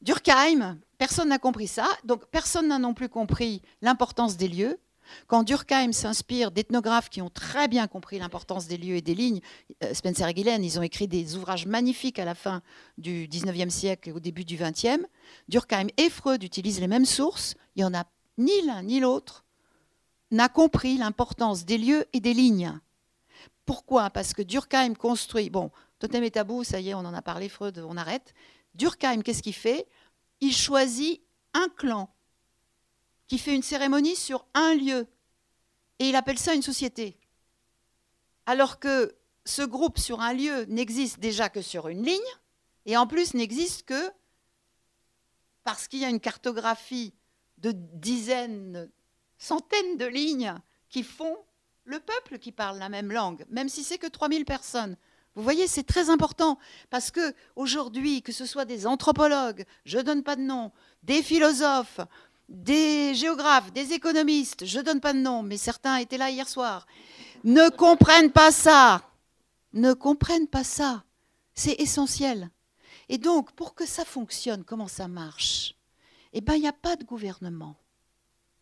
Durkheim, Personne n'a compris ça, donc personne n'a non plus compris l'importance des lieux. Quand Durkheim s'inspire d'ethnographes qui ont très bien compris l'importance des lieux et des lignes, euh, Spencer et ils ont écrit des ouvrages magnifiques à la fin du 19e siècle et au début du 20e. Durkheim et Freud utilisent les mêmes sources. Il n'y en a ni l'un ni l'autre n'a compris l'importance des lieux et des lignes. Pourquoi? Parce que Durkheim construit. Bon, Totem et Tabou, ça y est, on en a parlé, Freud, on arrête. Durkheim, qu'est-ce qu'il fait? Il choisit un clan qui fait une cérémonie sur un lieu. Et il appelle ça une société. Alors que ce groupe sur un lieu n'existe déjà que sur une ligne, et en plus n'existe que parce qu'il y a une cartographie de dizaines, centaines de lignes qui font le peuple qui parle la même langue, même si c'est que 3000 personnes. Vous voyez, c'est très important parce que aujourd'hui, que ce soit des anthropologues, je ne donne pas de nom, des philosophes, des géographes, des économistes, je ne donne pas de nom, mais certains étaient là hier soir, ne comprennent pas ça. Ne comprennent pas ça. C'est essentiel. Et donc, pour que ça fonctionne, comment ça marche? Eh bien, il n'y a pas de gouvernement.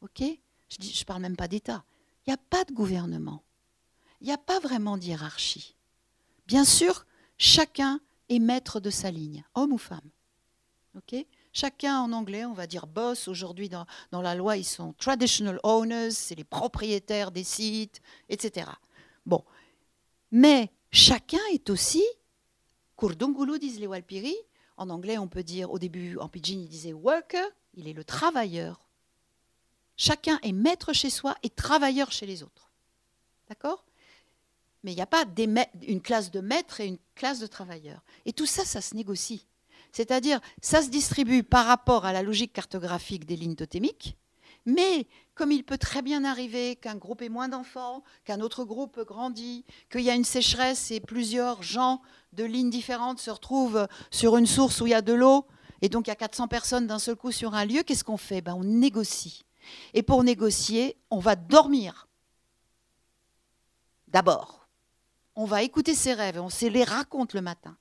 OK? Je ne parle même pas d'État. Il n'y a pas de gouvernement. Il n'y a pas vraiment de hiérarchie. Bien sûr, chacun est maître de sa ligne, homme ou femme. OK? Chacun en anglais, on va dire boss. Aujourd'hui, dans, la loi, ils sont traditional owners, c'est les propriétaires des sites, etc. Bon. Mais chacun est aussi, Kurdungulu disent les Walpiri. En anglais, on peut dire, au début, en pidgin, il disait worker, il est le travailleur. Chacun est maître chez soi et travailleur chez les autres. D'accord? Mais il n'y a pas une classe de maître et une classe de travailleur. Et tout ça, ça se négocie. C'est-à-dire, ça se distribue par rapport à la logique cartographique des lignes totémiques, mais comme il peut très bien arriver qu'un groupe ait moins d'enfants, qu'un autre groupe grandit, qu'il y a une sécheresse et plusieurs gens de lignes différentes se retrouvent sur une source où il y a de l'eau, et donc il y a 400 personnes d'un seul coup sur un lieu, qu'est-ce qu'on fait? Ben, On négocie. Et pour négocier, on va dormir. D'abord, on va écouter ses rêves et on se les raconte le matin.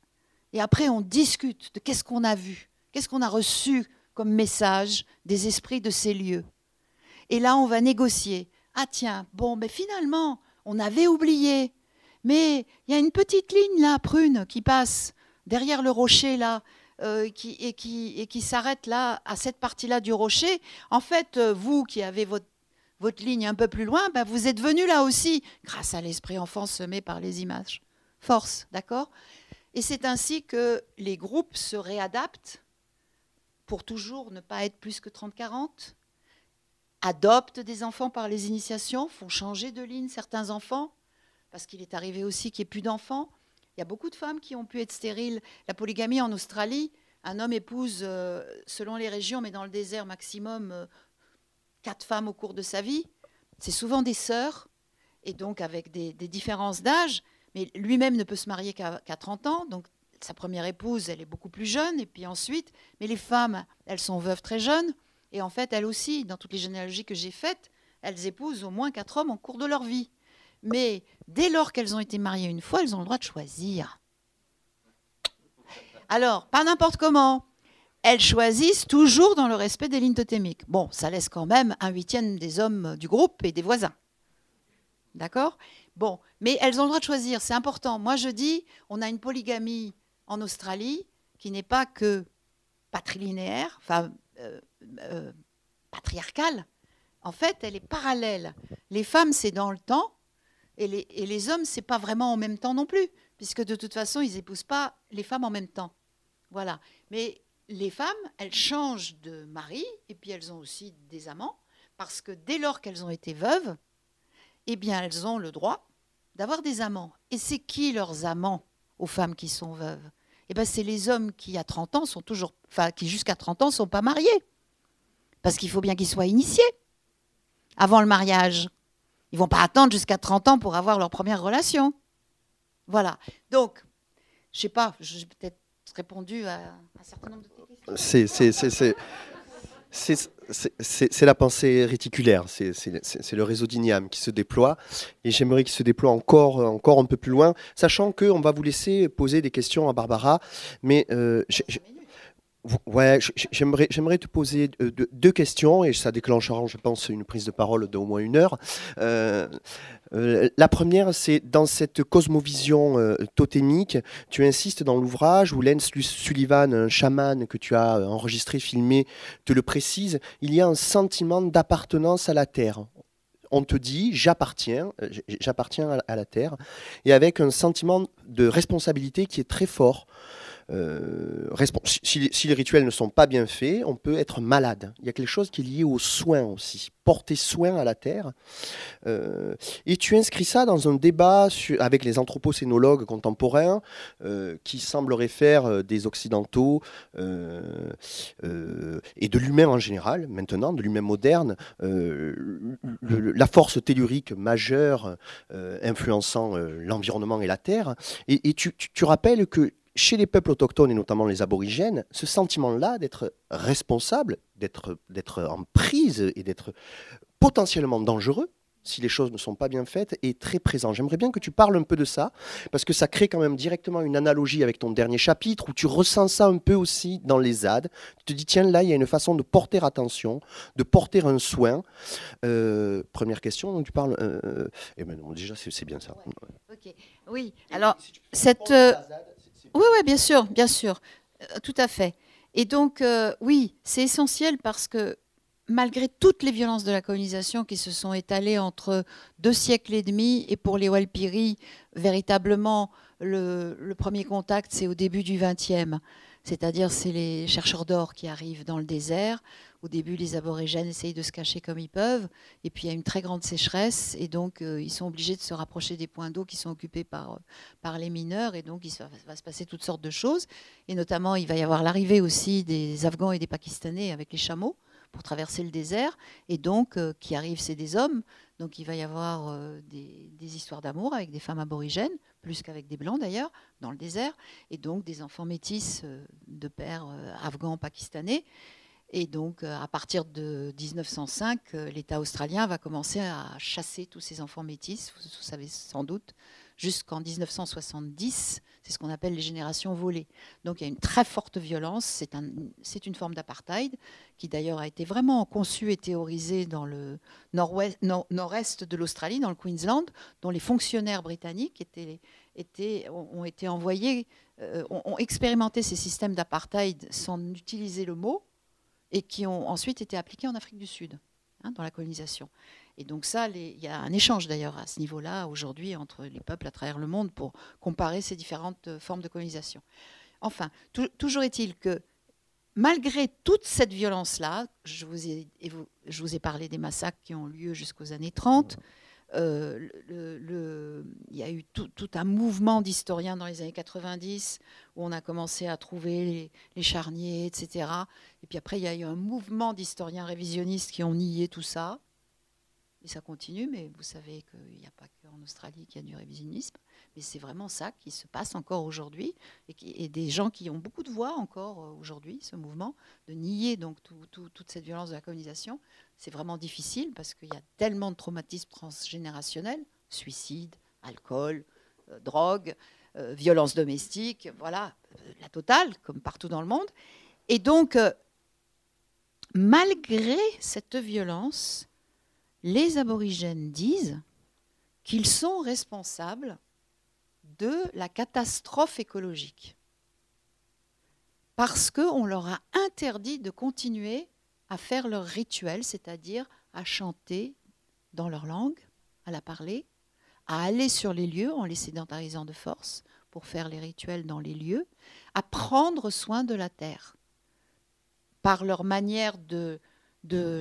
Et après, on discute de qu'est-ce qu'on a vu, qu'est-ce qu'on a reçu comme message des esprits de ces lieux. Et là, on va négocier. Ah tiens, bon, mais finalement, on avait oublié. Mais il y a une petite ligne là, prune, qui passe derrière le rocher là, euh, qui, et qui, s'arrête là, à cette partie-là du rocher. En fait, euh, vous qui avez votre, votre ligne un peu plus loin, ben, vous êtes venu là aussi, grâce à l'esprit enfant semé par les images. Force, d'accord? Et c'est ainsi que les groupes se réadaptent pour toujours ne pas être plus que 30-40, adoptent des enfants par les initiations, font changer de ligne certains enfants, parce qu'il est arrivé aussi qu'il n'y ait plus d'enfants. Il y a beaucoup de femmes qui ont pu être stériles. La polygamie en Australie, un homme épouse, euh, selon les régions, mais dans le désert maximum, euh, quatre femmes au cours de sa vie. C'est souvent des sœurs, et donc avec des différences d'âge. Lui-même ne peut se marier qu'à 30 ans, donc sa première épouse, elle est beaucoup plus jeune, et puis ensuite, mais les femmes, elles sont veuves très jeunes, et en fait, elles aussi, dans toutes les généalogies que j'ai faites, elles épousent au moins quatre hommes en cours de leur vie. Mais dès lors qu'elles ont été mariées une fois, elles ont le droit de choisir. Alors, pas n'importe comment. Elles choisissent toujours dans le respect des lignes totémiques. Bon, ça laisse quand même un huitième des hommes du groupe et des voisins. D'accord? Bon, mais elles ont le droit de choisir, c'est important. Moi, je dis, on a une polygamie en Australie qui n'est pas que patrilinéaire, enfin euh, euh, patriarcale. En fait, elle est parallèle. Les femmes, c'est dans le temps, et les, et les hommes, c'est pas vraiment en même temps non plus, puisque de toute façon, ils épousent pas les femmes en même temps. Voilà. Mais les femmes, elles changent de mari, et puis elles ont aussi des amants, parce que dès lors qu'elles ont été veuves, eh bien, elles ont le droit d'avoir des amants. Et c'est qui leurs amants aux femmes qui sont veuves? Eh bien, c'est les hommes qui, à 30 ans, sont toujours, enfin, qui jusqu'à 30 ans sont pas mariés. Parce qu'il faut bien qu'ils soient initiés avant le mariage. Ils vont pas attendre jusqu'à 30 ans pour avoir leur première relation. Voilà. Donc, je sais pas, j'ai peut-être répondu à un certain nombre de questions. C'est la pensée réticulaire, c'est le réseau d'Ignam qui se déploie. Et j'aimerais qu'il se déploie encore, encore un peu plus loin, sachant qu'on va vous laisser poser des questions à Barbara, mais euh, Ouais, j'aimerais, j'aimerais te poser deux, questions et ça déclenchera, je pense, une prise de parole d'au moins une heure. Euh, euh, la première, c'est dans cette cosmovision euh, totémique, tu insistes dans l'ouvrage où Lance Sullivan, un chaman que tu as enregistré, filmé, te le précise, il y a un sentiment d'appartenance à la Terre on te dit j'appartiens, j'appartiens à la terre, et avec un sentiment de responsabilité qui est très fort. Euh, si, les rituels ne sont pas bien faits, on peut être malade. Il y a quelque chose qui est lié aux soins aussi, porter soin à la terre. Euh, et tu inscris ça dans un débat avec les anthropocénologues contemporains euh, qui sembleraient faire des occidentaux et de l'humain en général, maintenant, de l'humain moderne, la force tellurique majeure influençant l'environnement et la terre. Et, tu rappelles que chez les peuples autochtones et notamment les aborigènes, ce sentiment-là d'être responsable, d'être en prise et d'être potentiellement dangereux, si les choses ne sont pas bien faites, est très présent. J'aimerais bien que tu parles un peu de ça, parce que ça crée quand même directement une analogie avec ton dernier chapitre, où tu ressens ça un peu aussi dans les ZAD. Tu te dis, tiens, là, il y a une façon de porter attention, de porter un soin. Euh, première question, donc tu parles... Euh, euh eh ben déjà, c'est bien ça. Ok, oui. Alors, cette... Oui, oui, bien sûr, bien sûr, euh, tout à fait. Et donc, euh, oui, c'est essentiel parce que malgré toutes les violences de la colonisation qui se sont étalées entre deux siècles et demi, et pour les Walpiri, véritablement, le, le premier contact, c'est au début du XXe. C'est-à-dire, c'est les chercheurs d'or qui arrivent dans le désert. Au début, les aborigènes essayent de se cacher comme ils peuvent. Et puis, il y a une très grande sécheresse. Et donc, euh, ils sont obligés de se rapprocher des points d'eau qui sont occupés par, euh, par les mineurs. Et donc, il va, se passer toutes sortes de choses. Et notamment, il va y avoir l'arrivée aussi des Afghans et des Pakistanais avec les chameaux pour traverser le désert. Et donc, euh, qui arrivent, c'est des hommes. Donc il va y avoir des, des, histoires d'amour avec des femmes aborigènes, plus qu'avec des blancs d'ailleurs, dans le désert, et donc des enfants métis de pères afghans, pakistanais. Et donc, euh, à partir de 1905, euh, l'État australien va commencer à chasser tous ces enfants métis, vous, savez sans doute, jusqu'en 1970. C'est ce qu'on appelle les générations volées. Donc, il y a une très forte violence. C'est un, une forme d'apartheid qui, d'ailleurs, a été vraiment conçue et théorisée dans le nord-est de l'Australie, dans le Queensland, dont les fonctionnaires britanniques ont, été envoyés, euh, ont expérimenté ces systèmes d'apartheid sans utiliser le mot et qui ont ensuite été appliqués en Afrique du Sud, hein, dans la colonisation. Et donc ça, il y a un échange d'ailleurs à ce niveau-là aujourd'hui entre les peuples à travers le monde pour comparer ces différentes euh, formes de colonisation. Enfin, toujours est-il que malgré toute cette violence-là, je, je vous ai parlé des massacres qui ont lieu jusqu'aux années 30, euh, il y a eu tout, un mouvement d'historiens dans les années 90 où on a commencé à trouver les, charniers, etc. Et puis après, il y a eu un mouvement d'historiens révisionnistes qui ont nié tout ça. Et ça continue, mais vous savez qu'il n'y a pas qu'en Australie qu'il y a du révisionnisme. Mais c'est vraiment ça qui se passe encore aujourd'hui. Et, des gens qui ont beaucoup de voix encore euh, aujourd'hui, ce mouvement, de nier donc toute cette violence de la colonisation c'est vraiment difficile parce qu'il y a tellement de traumatismes transgénérationnels, suicide, alcool, euh, drogue, euh, violence domestique, voilà, la totale, comme partout dans le monde. Et donc, malgré cette violence, les aborigènes disent qu'ils sont responsables de la catastrophe écologique. Parce qu'on leur a interdit de continuer à faire leur rituel, c'est-à-dire à chanter dans leur langue, à la parler, à aller sur les lieux en les sédentarisant de force pour faire les rituels dans les lieux, à prendre soin de la terre par leur manière de,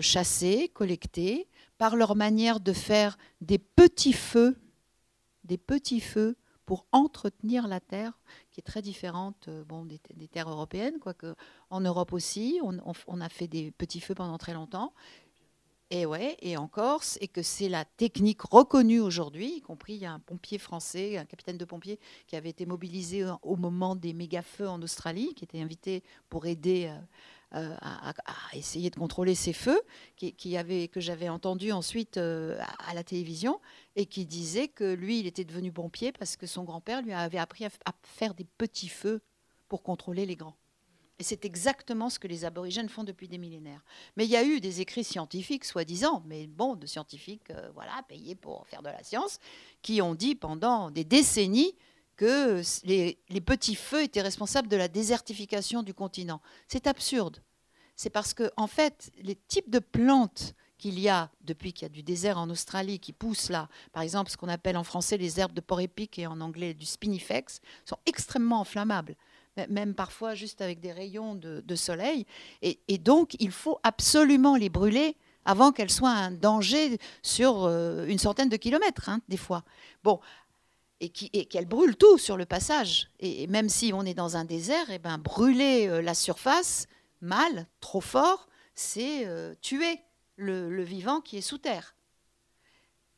chasser, collecter, par leur manière de faire des petits feux, des petits feux pour entretenir la terre, qui est très différente euh, des, terres européennes, quoique en Europe aussi, on, a fait des petits feux pendant très longtemps. Et ouais, et en Corse, et que c'est la technique reconnue aujourd'hui, y compris il y a un pompier français, un capitaine de pompiers qui avait été mobilisé au moment des méga feux en Australie, qui était invité pour aider euh, euh, à, essayer de contrôler ces feux, qui, avait, que j'avais entendu ensuite euh, à, la télévision, et qui disait que lui, il était devenu pompier parce que son grand-père lui avait appris à, faire des petits feux pour contrôler les grands. Et c'est exactement ce que les aborigènes font depuis des millénaires. Mais il y a eu des écrits scientifiques, soi-disant, mais bon, de scientifiques, euh, voilà, payés pour faire de la science, qui ont dit pendant des décennies que les, petits feux étaient responsables de la désertification du continent. C'est absurde. C'est parce que, en fait, les types de plantes qu'il y a depuis qu'il y a du désert en Australie qui poussent là, par exemple ce qu'on appelle en français les herbes de port épic et en anglais du spinifex, sont extrêmement inflammables même parfois juste avec des rayons de, soleil. Et, donc, il faut absolument les brûler avant qu'elles soient un danger sur euh, une centaine de kilomètres, hein, des fois. Bon, et qu'elles brûlent tout sur le passage. Et, même si on est dans un désert, et eh ben, brûler euh, la surface, mal, trop fort, c'est euh, tuer le, vivant qui est sous terre.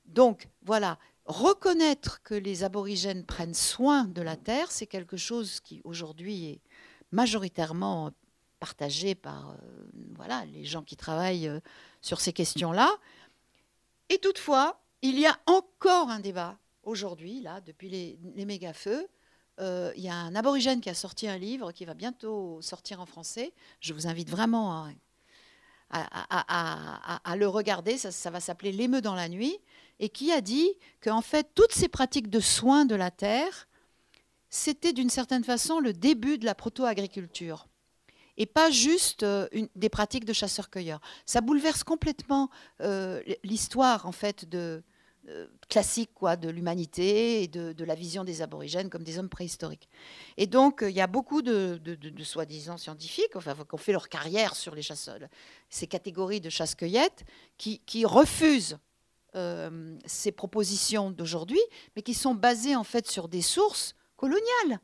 Donc voilà, reconnaître que les aborigènes prennent soin de la terre, c'est quelque chose qui aujourd'hui est majoritairement partagé par euh, voilà, les gens qui travaillent sur ces questions-là. Et toutefois, il y a encore un débat aujourd'hui, là, depuis les, les méga-feux. Euh, il y a un aborigène qui a sorti un livre qui va bientôt sortir en français. Je vous invite vraiment à, le regarder. Ça, va s'appeler L'émeu dans la nuit. Et qui a dit qu'en fait, toutes ces pratiques de soins de la terre, c'était d'une certaine façon le début de la proto-agriculture. Et pas juste euh, des pratiques de chasseurs-cueilleurs. Ça bouleverse complètement euh, l'histoire en fait de, classique quoi, de l'humanité et de, la vision des aborigènes comme des hommes préhistoriques. Et donc, il y a beaucoup de, soi-disant scientifiques, enfin, qui ont fait leur carrière sur les chasseurs, ces catégories de chasse-cueillette, qui, refusent euh, ces propositions d'aujourd'hui, mais qui sont basées en fait sur des sources coloniales,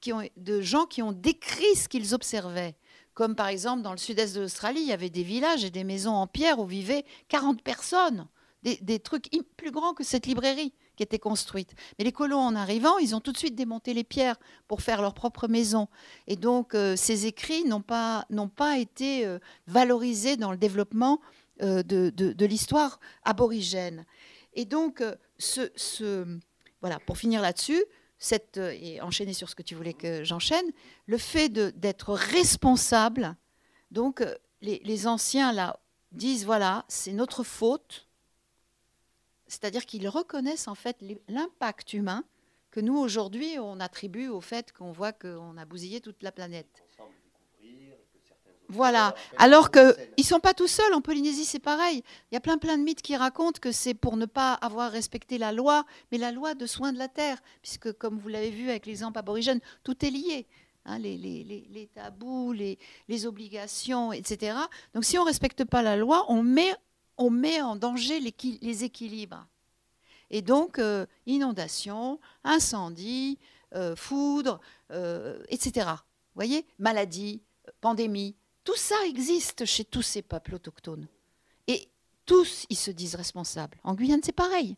qui ont, de gens qui ont décrit ce qu'ils observaient. Comme par exemple dans le sud-est de l'Australie, il y avait des villages et des maisons en pierre où vivaient 40 personnes des, trucs plus grands que cette librairie qui était construite. Mais les colons, en arrivant, ils ont tout de suite démonté les pierres pour faire leur propre maison. Et donc, euh, ces écrits n'ont pas, pas été euh, valorisés dans le développement euh, de, l'histoire aborigène. Et donc, ce, ce, voilà, pour finir là-dessus, cette, et enchaîner sur ce que tu voulais que j'enchaîne, le fait d'être responsable, donc les, les anciens là disent, voilà, c'est notre faute, c'est-à-dire qu'ils reconnaissent en fait l'impact humain que nous aujourd'hui on attribue au fait qu'on voit qu'on a bousillé toute la planète. Voilà. Alors qu'ils ne sont pas tout seuls. En Polynésie, c'est pareil. Il y a plein, plein de mythes qui racontent que c'est pour ne pas avoir respecté la loi, mais la loi de soins de la terre. Puisque, comme vous l'avez vu avec l'exemple aborigène, tout est lié. Hein, les, les, tabous, les, obligations, etc. Donc, si on ne respecte pas la loi, on met on met en danger les, équilibres. Et donc, euh, inondation, incendie, euh, euh, etc. Vous voyez? Maladie, pandémie, tout ça existe chez tous ces peuples autochtones. Et tous, ils se disent responsables. En Guyane, c'est pareil.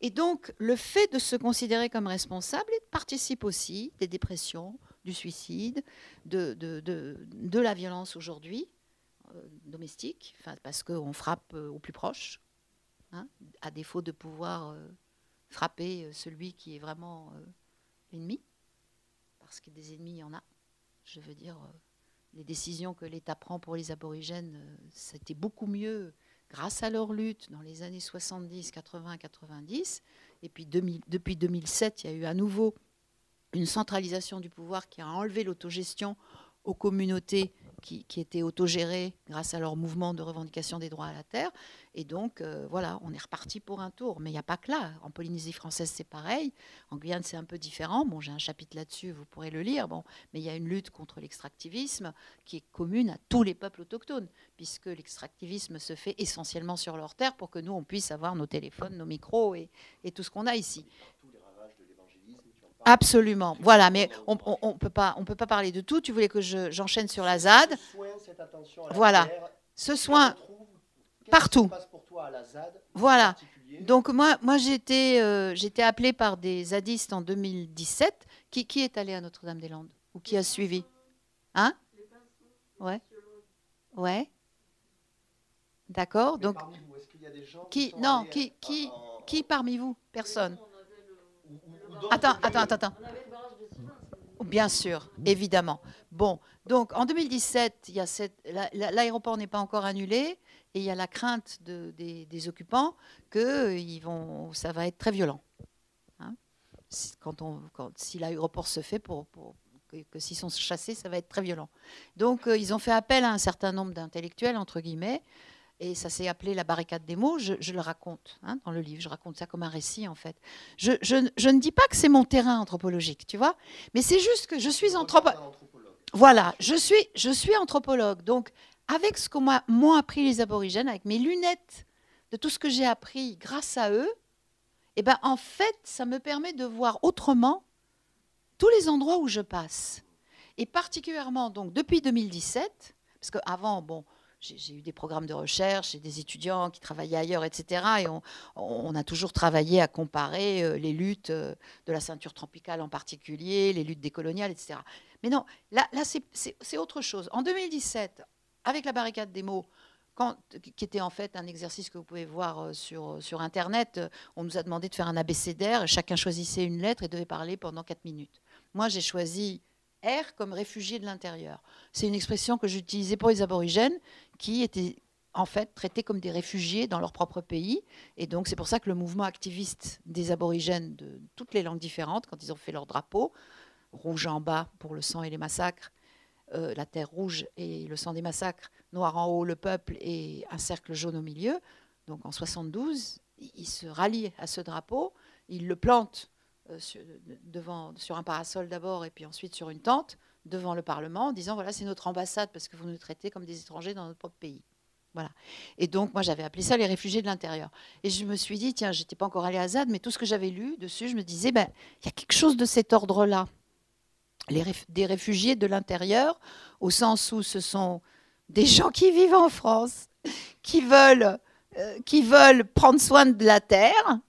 Et donc, le fait de se considérer comme responsable participe aussi des dépressions, du suicide, de, de la violence aujourd'hui. Euh, domestique, parce qu'on frappe euh, au plus proche, hein, à défaut de pouvoir euh, frapper celui qui est vraiment l'ennemi, parce que des ennemis, il y en a. Je veux dire, les décisions que l'État prend pour les aborigènes, c'était beaucoup mieux grâce à leur lutte dans les années 70, 80, 90. Et puis depuis 2007, il y a eu à nouveau une centralisation du pouvoir qui a enlevé l'autogestion aux communautés qui, étaient autogérés grâce à leur mouvement de revendication des droits à la terre. Et donc, euh, voilà, on est reparti pour un tour. Mais il n'y a pas que là. En Polynésie française, c'est pareil. En Guyane, c'est un peu différent. Bon, j'ai un chapitre là-dessus, vous pourrez le lire. Bon, mais il y a une lutte contre l'extractivisme qui est commune à tous les peuples autochtones, puisque l'extractivisme se fait essentiellement sur leur terre pour que nous, on puisse avoir nos téléphones, nos micros et tout ce qu'on a ici. Absolument. Voilà, mais on ne peut, pas, on peut pas parler de tout. Tu voulais que j'enchaîne sur la ZAD. voilà. Ce soin partout. Voilà. Donc moi, moi j'étais euh, j'étais appelée par des zadistes en 2017. Qui, qui est allé à Notre-Dame-des-Landes? Ou qui a suivi? Hein? Ouais. Ouais. D'accord. Donc, qui, non, qui, qui, qui parmi vous? Personne. Attends, attends, attends, attends. Bien sûr, évidemment. Bon, donc en 2017, l'aéroport n'est pas encore annulé et il y a la crainte des, occupants que ils vont, ça va être très violent. Hein. quand on, si l'aéroport se fait pour, que, s'ils sont chassés, ça va être très violent. Donc euh, ils ont fait appel à un certain nombre d'intellectuels entre guillemets et ça s'est appelé la barricade des mots. Je, le raconte hein, dans le livre. Je raconte ça comme un récit, en fait. Je, ne dis pas que c'est mon terrain anthropologique, tu vois, mais c'est juste que je suis anthropologue. Voilà, je suis, je suis anthropologue. Donc, avec ce qu'ont m'ont appris les aborigènes, avec mes lunettes de tout ce que j'ai appris grâce à eux, eh ben, en fait, ça me permet de voir autrement tous les endroits où je passe. Et particulièrement, donc, depuis 2017, parce qu'avant, bon, j'ai eu des programmes de recherche et des étudiants qui travaillaient ailleurs, etc. Et on, a toujours travaillé à comparer euh, les luttes euh, de la ceinture tropicale en particulier, les luttes décoloniales, etc. Mais non, là, c'est autre chose. En 2017, avec la barricade des mots, qui était en fait un exercice que vous pouvez voir euh, sur, Internet, on nous a demandé de faire un abécédaire, chacun choisissait une lettre et devait parler pendant 4 minutes. Moi, j'ai choisi R comme réfugié de l'intérieur. C'est une expression que j'utilisais pour les aborigènes qui étaient en fait traités comme des réfugiés dans leur propre pays. Et donc c'est pour ça que le mouvement activiste des aborigènes de toutes les langues différentes, quand ils ont fait leur drapeau, rouge en bas pour le sang et les massacres, euh, la terre rouge et le sang des massacres, noir en haut le peuple et un cercle jaune au milieu. Donc en 72, ils se rallient à ce drapeau, ils le plantent euh, sur, un parasol d'abord et puis ensuite sur une tente devant le Parlement en disant voilà c'est notre ambassade parce que vous nous traitez comme des étrangers dans notre propre pays. Voilà. Et donc moi j'avais appelé ça les réfugiés de l'intérieur. Et je me suis dit tiens j'étais pas encore allée à ZAD mais tout ce que j'avais lu dessus je me disais ben il y a quelque chose de cet ordre là. Les des réfugiés de l'intérieur au sens où ce sont des gens qui vivent en France (laughs) qui veulent euh, qui veulent prendre soin de la terre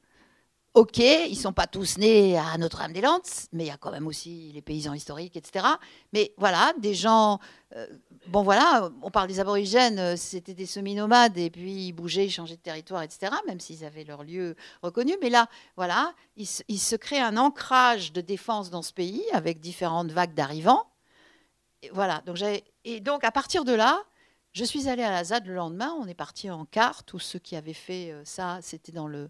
Ok, ils sont pas tous nés à Notre-Dame-des-Landes, mais il y a quand même aussi les paysans historiques, etc. Mais voilà, des gens. Euh, bon, voilà, on parle des aborigènes, euh, c'était des semi-nomades, et puis ils bougeaient, ils changeaient de territoire, etc., même s'ils avaient leur lieu reconnu. Mais là, voilà, il, se crée un ancrage de défense dans ce pays avec différentes vagues d'arrivants. Voilà, donc et donc à partir de là, je suis allée à la ZAD le lendemain, on est parti en carte, tous ceux qui avaient fait euh, ça, c'était dans le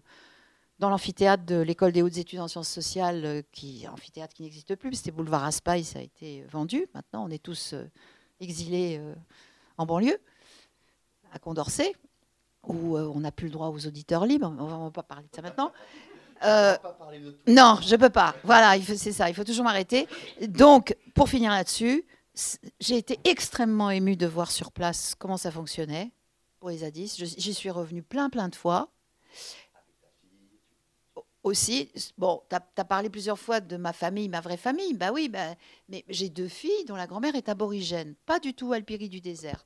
dans l'amphithéâtre de l'école des hautes études en sciences sociales, euh, qui amphithéâtre qui n'existe plus, c'était boulevard Aspaille, ça a été vendu. Maintenant, on est tous euh, exilés euh, en banlieue, à Condorcet, où on n'a plus le droit aux auditeurs libres. On ne va pas parler de ça maintenant. (laughs) non, je ne peux pas. Voilà, c'est ça, il faut toujours m'arrêter. Donc, pour finir là-dessus, j'ai été extrêmement émue de voir sur place comment ça fonctionnait pour les Zadis. J'y suis revenue plein, plein de fois aussi, bon, tu as, parlé plusieurs fois de ma famille, ma vraie famille. Bah oui, bah, mais j'ai deux filles dont la grand-mère est aborigène, pas du tout Alpiri du désert,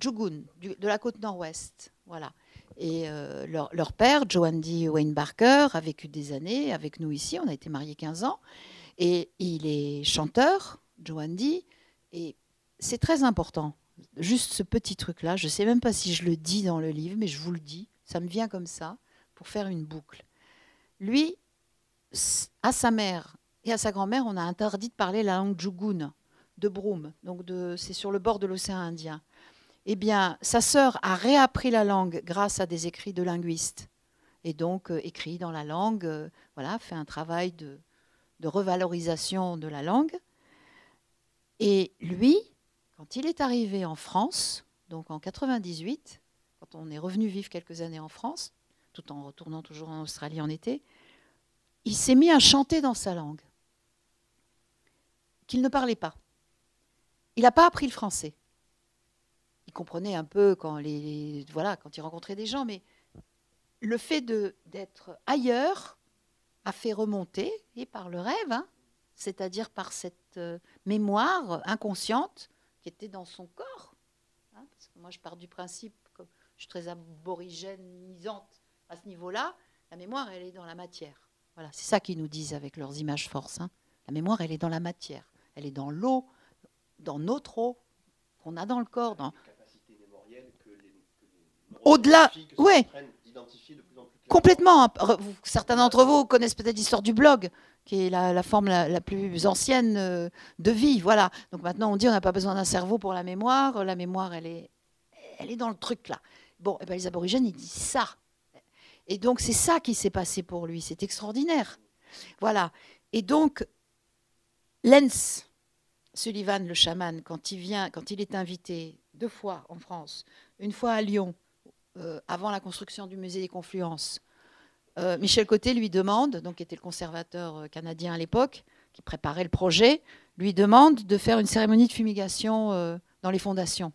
Jugun, de la côte nord-ouest. Voilà. Et euh, leur, leur, père, Joandy Wayne Barker, a vécu des années avec nous ici. On a été mariés 15 ans. Et il est chanteur, Joandy. Et c'est très important. Juste ce petit truc-là. Je ne sais même pas si je le dis dans le livre, mais je vous le dis. Ça me vient comme ça pour faire une boucle. Lui, à sa mère et à sa grand-mère, on a interdit de parler la langue djugoun, de Broum, donc c'est sur le bord de l'océan Indien. Eh bien, sa sœur a réappris la langue grâce à des écrits de linguistes, et donc euh, écrit dans la langue, euh, voilà, fait un travail de, de revalorisation de la langue. Et lui, quand il est arrivé en France, donc en 98, quand on est revenu vivre quelques années en France, tout en retournant toujours en Australie en été, il s'est mis à chanter dans sa langue, qu'il ne parlait pas. Il n'a pas appris le français. Il comprenait un peu quand, les, voilà, quand il rencontrait des gens, mais le fait d'être ailleurs a fait remonter, et par le rêve, hein, c'est-à-dire par cette euh, mémoire inconsciente qui était dans son corps. Hein, parce que moi, je pars du principe que je suis très aborigénisante à ce niveau-là, la mémoire, elle est dans la matière. Voilà, c'est ça qu'ils nous disent avec leurs images forces. Hein. La mémoire, elle est dans la matière. Elle est dans l'eau, dans notre eau, qu'on a dans le corps. Dans... Au-delà, oui. Complètement. Certains d'entre vous connaissent peut-être l'histoire du blog. qui est la, forme la, plus ancienne euh, de vie. Voilà. Donc maintenant, on dit on n'a pas besoin d'un cerveau pour la mémoire. La mémoire, elle est, elle est dans le truc là. Bon, et eh ben, les aborigènes, ils disent ça. Et donc, c'est ça qui s'est passé pour lui. C'est extraordinaire. Voilà. Et donc, Lenz Sullivan, le chaman, quand il vient, quand il est invité deux fois en France, une fois à Lyon, euh, avant la construction du musée des Confluences, euh, Michel Côté lui demande, donc qui était le conservateur euh, canadien à l'époque, qui préparait le projet, lui demande de faire une cérémonie de fumigation dans les fondations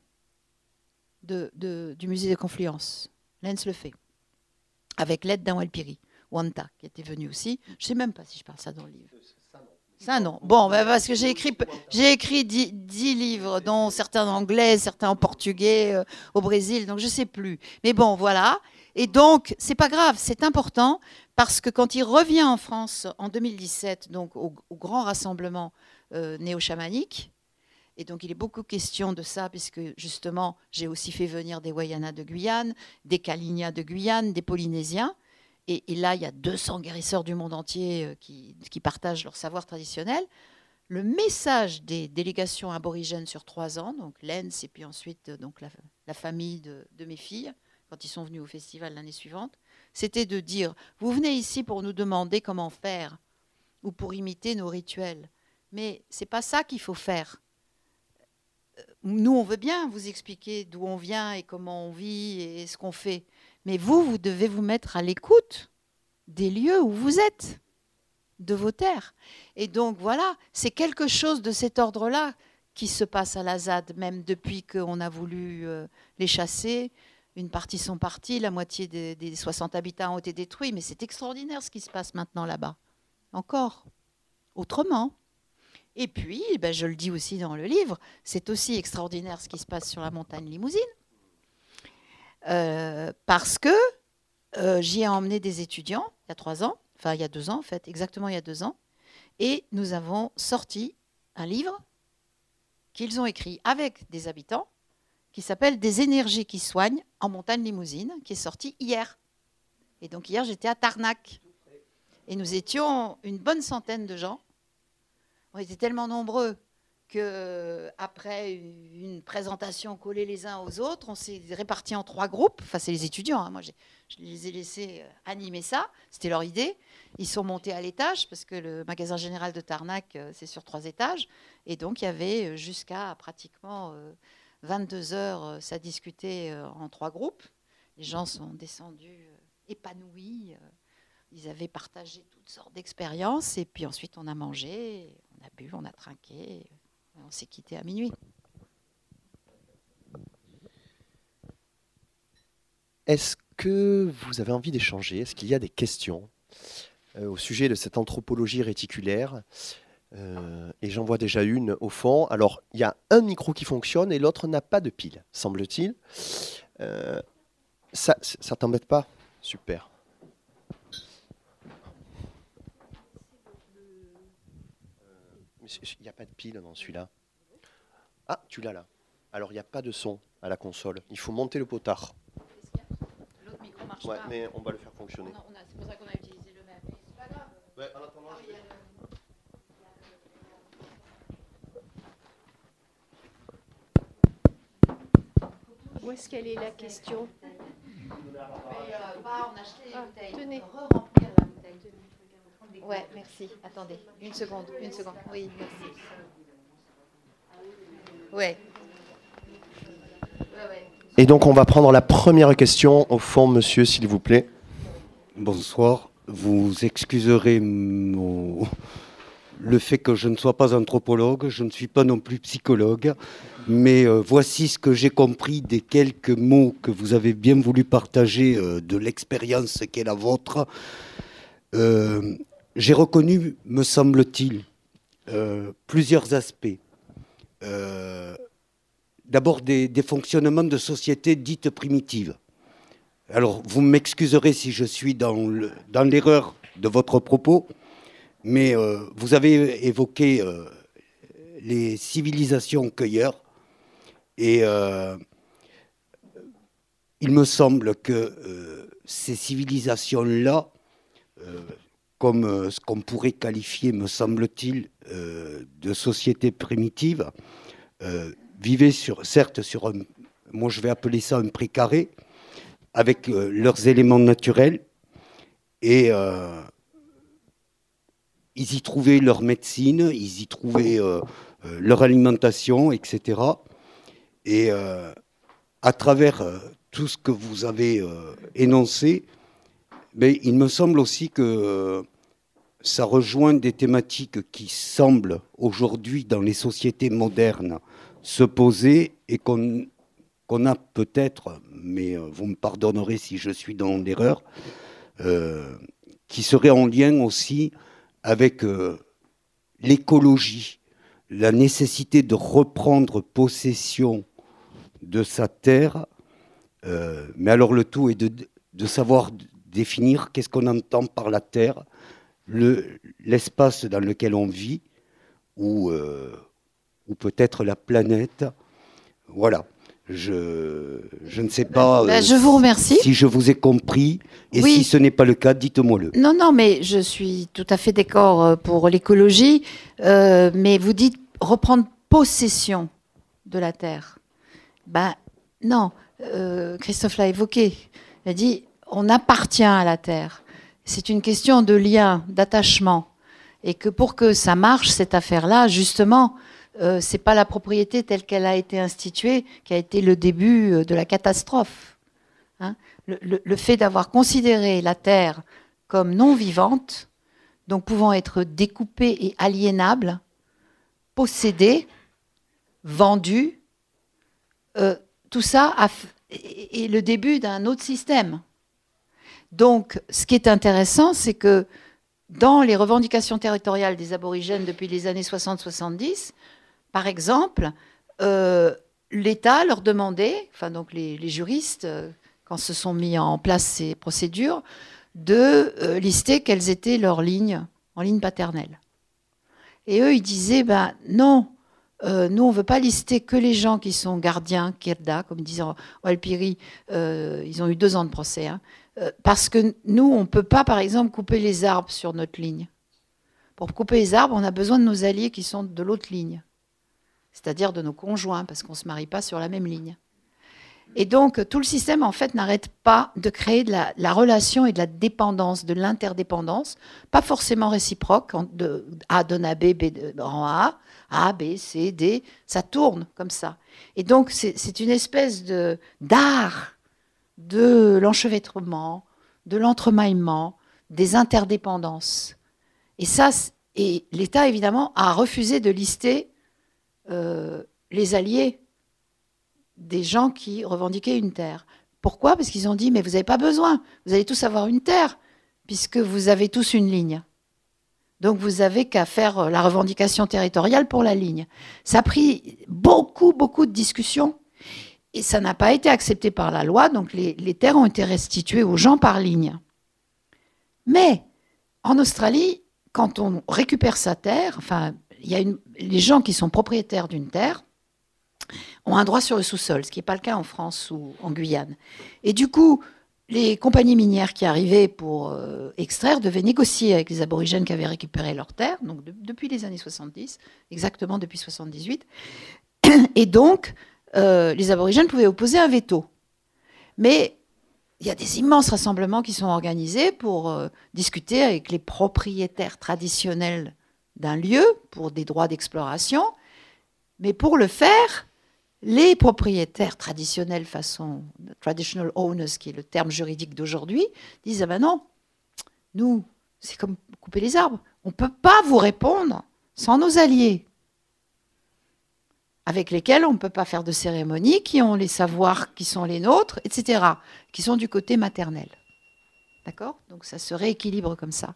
du musée des Confluences. Lenz le fait, avec l'aide d'un Walpiri, Wanta, qui était venu aussi. Je ne sais même pas si je parle ça dans le livre. Ça, non. Bon, bah, parce que j'ai écrit, j'ai écrit dix, livres, dont certains en anglais, certains en portugais, euh, au Brésil, donc je ne sais plus. Mais bon, voilà. Et donc, c'est pas grave, c'est important, parce que quand il revient en France en 2017, donc au, grand rassemblement euh, néo-chamanique, et donc il est beaucoup question de ça, puisque justement, j'ai aussi fait venir des Wayana de Guyane, des Kalinia de Guyane, des Polynésiens. Et, là, il y a 200 guérisseurs du monde entier euh, qui, partagent leur savoir traditionnel. Le message des délégations aborigènes sur trois ans, donc l'ENS et puis ensuite euh, donc la, famille de, mes filles, quand ils sont venus au festival l'année suivante, c'était de dire vous venez ici pour nous demander comment faire ou pour imiter nos rituels, mais c'est pas ça qu'il faut faire. Nous, on veut bien vous expliquer d'où on vient et comment on vit et ce qu'on fait. Mais vous, vous devez vous mettre à l'écoute des lieux où vous êtes, de vos terres. Et donc voilà, c'est quelque chose de cet ordre-là qui se passe à la ZAD, même depuis qu'on a voulu euh, les chasser. Une partie sont partis, la moitié des, 60 habitants ont été détruits, mais c'est extraordinaire ce qui se passe maintenant là-bas. Encore, autrement. Et puis, ben, je le dis aussi dans le livre, c'est aussi extraordinaire ce qui se passe sur la montagne Limousine. Euh, parce que euh, j'y ai emmené des étudiants il y a trois ans, enfin il y a deux ans en fait, exactement il y a deux ans, et nous avons sorti un livre qu'ils ont écrit avec des habitants qui s'appelle Des énergies qui soignent en montagne limousine, qui est sorti hier. Et donc hier j'étais à Tarnac. Et nous étions une bonne centaine de gens. On était tellement nombreux que après une présentation collée les uns aux autres, on s'est répartis en trois groupes. Enfin, c'est les étudiants. Hein. Moi, je les ai laissés euh, animer ça. C'était leur idée. Ils sont montés à l'étage parce que le magasin général de Tarnac, euh, c'est sur trois étages. Et donc, il y avait euh, jusqu'à pratiquement 22 heures, ça discutait en trois groupes. Les gens sont descendus épanouis. Ils avaient partagé toutes sortes d'expériences. Et puis ensuite, on a mangé, on a bu, on a trinqué. On s'est quitté à minuit. Est-ce que vous avez envie d'échanger? Est-ce qu'il y a des questions euh, au sujet de cette anthropologie réticulaire? Euh, Et j'en vois déjà une au fond. Alors, il y a un micro qui fonctionne et l'autre n'a pas de pile, semble-t-il. Euh, ça, ça t'embête pas? Super. Il n'y a pas de pile dans celui-là. Ah, tu l'as là. Alors, il n'y a pas de son à la console. Il faut monter le potard. L'autre micro marche ouais, mais on va le faire fonctionner. C'est pour ça qu'on a utilisé le même. C'est pas grave. Ouais, en attendant, je Où est-ce qu'elle est la question? Mais, euh, bah, on a acheté les ah, bouteilles. Tenez. Re-remplir la bouteille. Ouais, merci. Attendez, une seconde, une seconde. Oui, merci. Ouais. Et donc, on va prendre la première question au fond, monsieur, s'il vous plaît. Bonsoir. Vous excuserez le fait que je ne sois pas anthropologue, je ne suis pas non plus psychologue, mais euh, voici ce que j'ai compris des quelques mots que vous avez bien voulu partager euh, de l'expérience qui est la vôtre. Euh, j'ai reconnu, me semble-t-il, euh, plusieurs aspects. Euh, d'abord des, fonctionnements de sociétés dites primitives. Alors, vous m'excuserez si je suis dans l'erreur de votre propos, mais euh, vous avez évoqué les civilisations cueilleurs, et il me semble que ces civilisations-là comme ce qu'on pourrait qualifier, me semble-t-il, de société primitive, vivaient sur, certes sur un, moi je vais appeler ça un précaré, avec leurs éléments naturels, et ils y trouvaient leur médecine, ils y trouvaient leur alimentation, etc. Et à travers tout ce que vous avez euh, énoncé, mais il me semble aussi que euh, ça rejoint des thématiques qui semblent aujourd'hui dans les sociétés modernes se poser et qu'on a peut-être, mais euh, vous me pardonnerez si je suis dans l'erreur, qui seraient en lien aussi avec l'écologie, la nécessité de reprendre possession de sa terre euh, mais alors le tout est de, savoir définir qu'est-ce qu'on entend par la Terre, l'espace dans lequel on vit, ou, euh, ou peut-être la planète. Voilà. Je, je, ne sais pas bah, je vous remercie. si je vous ai compris. Et si ce n'est pas le cas, dites-moi-le. Non, non, mais je suis tout à fait d'accord euh, pour l'écologie. mais vous dites reprendre possession de la Terre. Ben non, euh, Christophe l'a évoqué. Il a dit on appartient à la terre. C'est une question de lien, d'attachement. Et que pour que ça marche, cette affaire-là, justement, euh, c'est pas la propriété telle qu'elle a été instituée qui a été le début euh, de la catastrophe. Hein. le, fait d'avoir considéré la terre comme non vivante, donc pouvant être découpée et aliénable, possédée, vendue, euh, tout ça est le début d'un autre système. Donc, ce qui est intéressant, c'est que dans les revendications territoriales des aborigènes depuis les années 60-70, par exemple, euh, l'État leur demandait, enfin donc les, juristes, euh, quand se sont mis en place ces procédures, de euh, lister quelles étaient leurs lignes en ligne paternelle. Et eux, ils disaient, ben non, nous, on ne veut pas lister que les gens qui sont gardiens, Kirda, comme disait Walpiri, ils ont eu deux ans de procès. Hein. Euh, parce que nous, on ne peut pas, par exemple, couper les arbres sur notre ligne. Pour couper les arbres, on a besoin de nos alliés qui sont de l'autre ligne, c'est-à-dire de nos conjoints, parce qu'on ne se marie pas sur la même ligne. Et donc, tout le système, en fait, n'arrête pas de créer de la, relation et de la dépendance, de l'interdépendance, pas forcément réciproque, de A donne à B, B rend A, A, B, C, D, ça tourne comme ça. Et donc, c'est une espèce de d'art de l'enchevêtrement, de l'entremaillement, des interdépendances. Et ça, et l'État, évidemment, a refusé de lister euh, les alliés des gens qui revendiquaient une terre. Pourquoi? Parce qu'ils ont dit, mais vous n'avez pas besoin, vous allez tous avoir une terre, puisque vous avez tous une ligne. Donc vous n'avez qu'à faire euh, la revendication territoriale pour la ligne. Ça a pris beaucoup, beaucoup de discussions et ça n'a pas été accepté par la loi, donc les, terres ont été restituées aux gens par ligne. Mais en Australie, quand on récupère sa terre, enfin, y a les gens qui sont propriétaires d'une terre, ont un droit sur le sous-sol, ce qui n'est pas le cas en France ou en Guyane. Et du coup, les compagnies minières qui arrivaient pour euh, extraire devaient négocier avec les aborigènes qui avaient récupéré leurs terres, donc depuis les années 70, exactement depuis 78. Et donc, euh, les aborigènes pouvaient opposer un veto. Mais il y a des immenses rassemblements qui sont organisés pour euh, discuter avec les propriétaires traditionnels d'un lieu pour des droits d'exploration. Mais pour le faire, les propriétaires traditionnels façon traditional owners, qui est le terme juridique d'aujourd'hui, disent ah ben non, nous c'est comme couper les arbres, on ne peut pas vous répondre sans nos alliés, avec lesquels on ne peut pas faire de cérémonie, qui ont les savoirs qui sont les nôtres, etc., qui sont du côté maternel. D'accord? Donc ça se rééquilibre comme ça.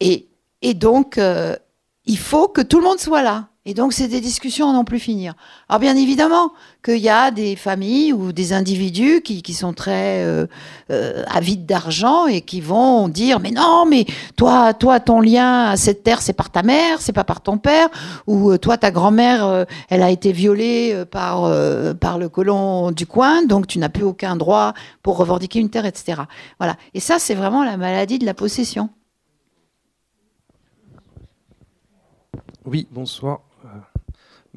Et, donc, euh, il faut que tout le monde soit là. Et donc, c'est des discussions à n'en plus finir. Alors, bien évidemment qu'il y a des familles ou des individus qui, qui sont très euh, euh, avides d'argent et qui vont dire, mais non, mais toi, toi, ton lien à cette terre, c'est par ta mère, c'est pas par ton père, ou euh, toi, ta grand-mère, elle a été violée par, par le colon du coin, donc tu n'as plus aucun droit pour revendiquer une terre, etc. Voilà. Et ça, c'est vraiment la maladie de la possession. Oui, bonsoir.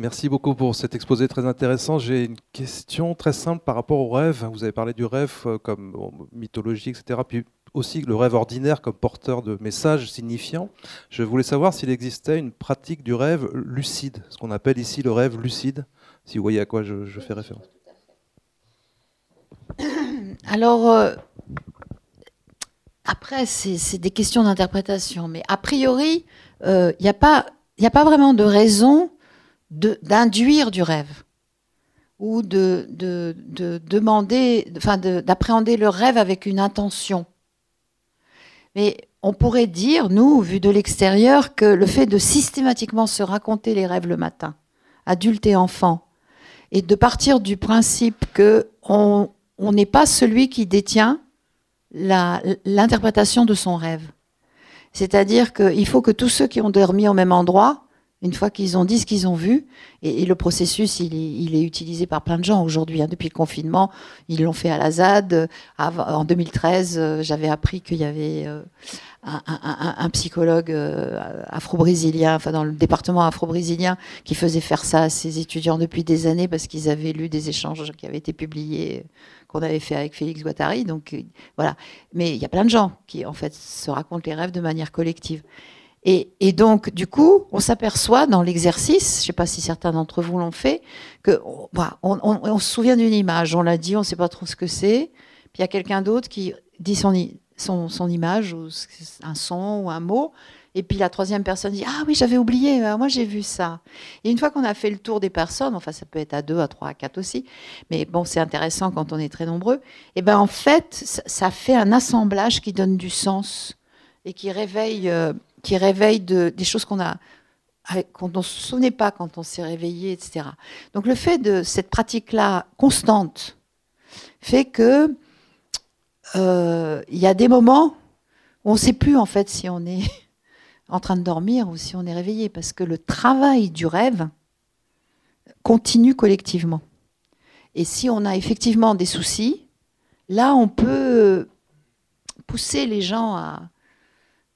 Merci beaucoup pour cet exposé très intéressant. J'ai une question très simple par rapport au rêve. Vous avez parlé du rêve euh, comme mythologie, etc. Puis aussi le rêve ordinaire comme porteur de messages signifiants. Je voulais savoir s'il existait une pratique du rêve lucide, ce qu'on appelle ici le rêve lucide, si vous voyez à quoi je, fais référence. (coughs) Alors, euh, après, c'est des questions d'interprétation, mais a priori, euh, il n'y a, pas, a pas vraiment de raison d'induire du rêve ou de, demander, enfin d'appréhender le rêve avec une intention. Mais on pourrait dire, nous, vu de l'extérieur, que le fait de systématiquement se raconter les rêves le matin, adulte et enfant, et de partir du principe que on n'est pas celui qui détient l'interprétation de son rêve. C'est-à-dire qu'il faut que tous ceux qui ont dormi au même endroit une fois qu'ils ont dit ce qu'ils ont vu, et, le processus, il est, utilisé par plein de gens aujourd'hui. Hein. depuis le confinement, ils l'ont fait à la ZAD. En 2013, euh, j'avais appris qu'il y avait euh, un, psychologue euh, afro-brésilien, enfin dans le département afro-brésilien, qui faisait faire ça à ses étudiants depuis des années parce qu'ils avaient lu des échanges qui avaient été publiés qu'on avait fait avec Félix Guattari. Donc voilà. Mais il y a plein de gens qui en fait se racontent les rêves de manière collective. Et, donc, du coup, on s'aperçoit dans l'exercice, je ne sais pas si certains d'entre vous l'ont fait, que bah, on, se souvient d'une image, on l'a dit, on ne sait pas trop ce que c'est, puis il y a quelqu'un d'autre qui dit son, image, ou un son, ou un mot, et puis la troisième personne dit Ah oui, j'avais oublié, euh, moi j'ai vu ça. Et une fois qu'on a fait le tour des personnes, enfin ça peut être à deux, à trois, à quatre aussi, mais bon, c'est intéressant quand on est très nombreux, et ben en fait, ça, fait un assemblage qui donne du sens et qui réveille. Euh, qui réveille de, des choses qu'on a ne se souvenait pas quand on s'est réveillé, etc. Donc le fait de cette pratique-là constante fait que euh, il y a des moments où on ne sait plus en fait si on est (laughs) en train de dormir ou si on est réveillé, parce que le travail du rêve continue collectivement. Et si on a effectivement des soucis, là on peut pousser les gens à,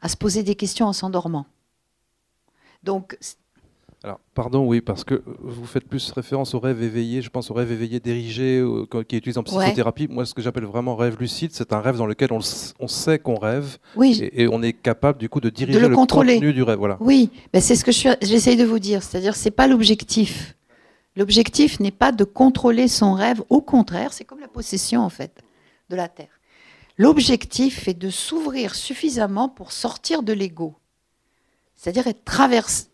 à se poser des questions en s'endormant. Donc, alors, pardon, oui, parce que vous faites plus référence au rêve éveillé, je pense au rêve éveillé dirigé, qui est utilisé en psychothérapie. Moi, ce que j'appelle vraiment rêve lucide, c'est un rêve dans lequel on, sait qu'on rêve oui. et, on est capable, du coup, de diriger le, contenu du rêve. Voilà. Oui, mais c'est ce que j'essaye de vous dire. C'est-à-dire, c'est pas l'objectif. L'objectif n'est pas de contrôler son rêve. Au contraire, c'est comme la possession, en fait, de la Terre. L'objectif est de s'ouvrir suffisamment pour sortir de l'ego. C'est-à-dire être traversé.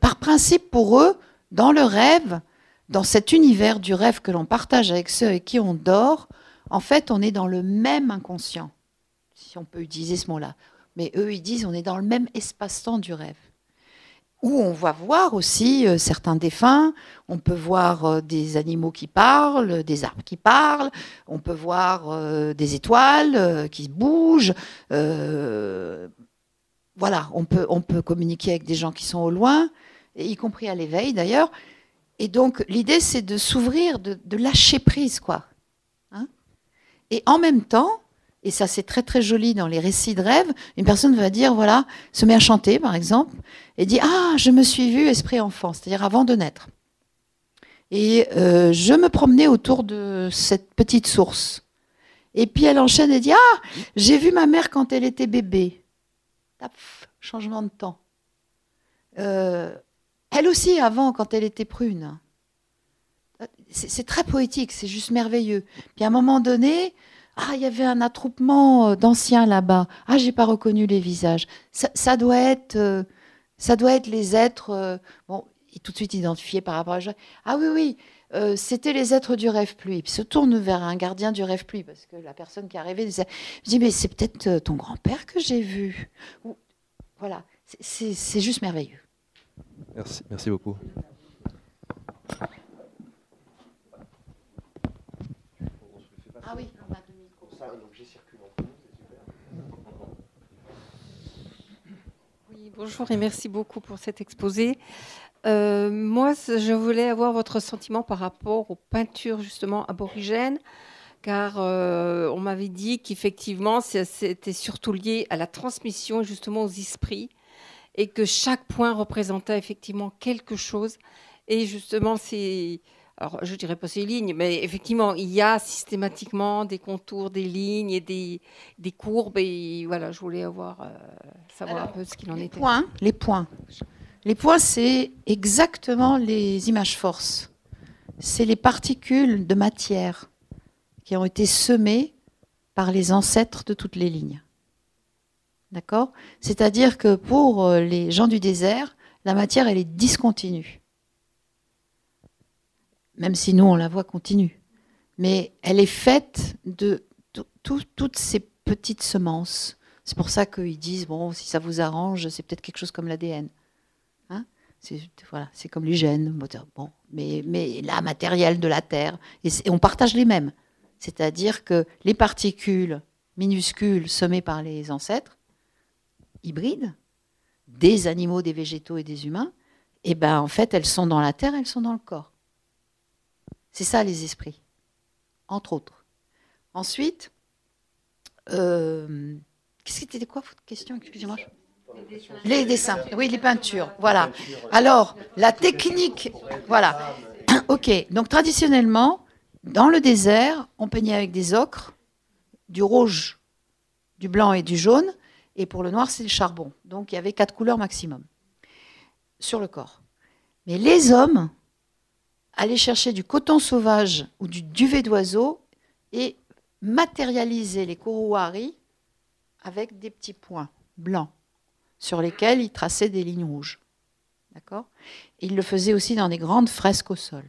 par principe, pour eux, dans le rêve, dans cet univers du rêve que l'on partage avec ceux avec qui on dort, en fait, on est dans le même inconscient, si on peut utiliser ce mot-là. Mais eux, ils disent on est dans le même espace-temps du rêve où on va voir aussi euh, certains défunts, on peut voir euh, des animaux qui parlent, des arbres qui parlent, on peut voir euh, des étoiles qui bougent. voilà, on peut, on peut communiquer avec des gens qui sont au loin, y compris à l'éveil d'ailleurs. Et donc l'idée c'est de s'ouvrir, de, lâcher prise, quoi. Hein. et en même temps, et ça c'est très très joli dans les récits de rêve, une personne va dire, voilà, se met à chanter par exemple, et dit, ah, je me suis vue esprit enfant, c'est-à-dire avant de naître. Et euh, je me promenais autour de cette petite source. Et puis elle enchaîne et dit, ah, j'ai vu ma mère quand elle était bébé. changement de temps. Euh, elle aussi avant quand elle était prune. C'est très poétique, c'est juste merveilleux. Puis à un moment donné, ah, il y avait un attroupement euh, d'anciens là-bas. Ah, j'ai pas reconnu les visages. Ça, doit être, euh, doit être les êtres. Euh, bon, tout de suite identifié par rapport à. Ah oui, oui. c'était les êtres du rêve pluie. Puis se tourne vers un gardien du rêve pluie parce que la personne qui est arrivée disait, je dis mais c'est peut-être ton grand-père que j'ai vu. voilà, c'est juste merveilleux. Merci, merci beaucoup. Ah oui. Bonjour et merci beaucoup pour cet exposé. Euh, moi, je voulais avoir votre sentiment par rapport aux peintures justement aborigènes, car euh, on m'avait dit qu'effectivement, c'était surtout lié à la transmission justement aux esprits et que chaque point représentait effectivement quelque chose. Et justement, c'est alors je dirais pas ces lignes, mais effectivement, il y a systématiquement des contours, des lignes et des, des courbes. Et voilà, je voulais avoir, euh, savoir un peu ce qu'il en était. Points, les points. Les points, c'est exactement les images forces. C'est les particules de matière qui ont été semées par les ancêtres de toutes les lignes. D'accord? C'est-à-dire que pour euh, les gens du désert, la matière, elle est discontinue même si nous, on la voit continue. Mais elle est faite de toutes ces petites semences. C'est pour ça qu'ils disent, bon, si ça vous arrange, c'est peut-être quelque chose comme l'ADN. Hein c'est voilà, comme les gènes. Bon, mais, mais la matériel de la Terre, et, on partage les mêmes. C'est-à-dire que les particules minuscules semées par les ancêtres, hybrides, des animaux, des végétaux et des humains, et eh ben en fait, elles sont dans la Terre, elles sont dans le corps. C'est ça les esprits, entre autres. Ensuite, euh, qu'est-ce que c'était quoi votre question Excusez-moi. Les dessins, oui, les peintures, voilà. Alors, la technique, voilà. (clears throat) Ok, donc traditionnellement, dans le désert, on peignait avec des ocres, du rouge, du blanc et du jaune, et pour le noir, c'est le charbon. Donc il y avait quatre couleurs maximum sur le corps. Mais les hommes aller chercher du coton sauvage ou du duvet d'oiseau et matérialiser les kuruwari avec des petits points blancs sur lesquels il traçait des lignes rouges. D'accord? Il le faisait aussi dans des grandes fresques au sol.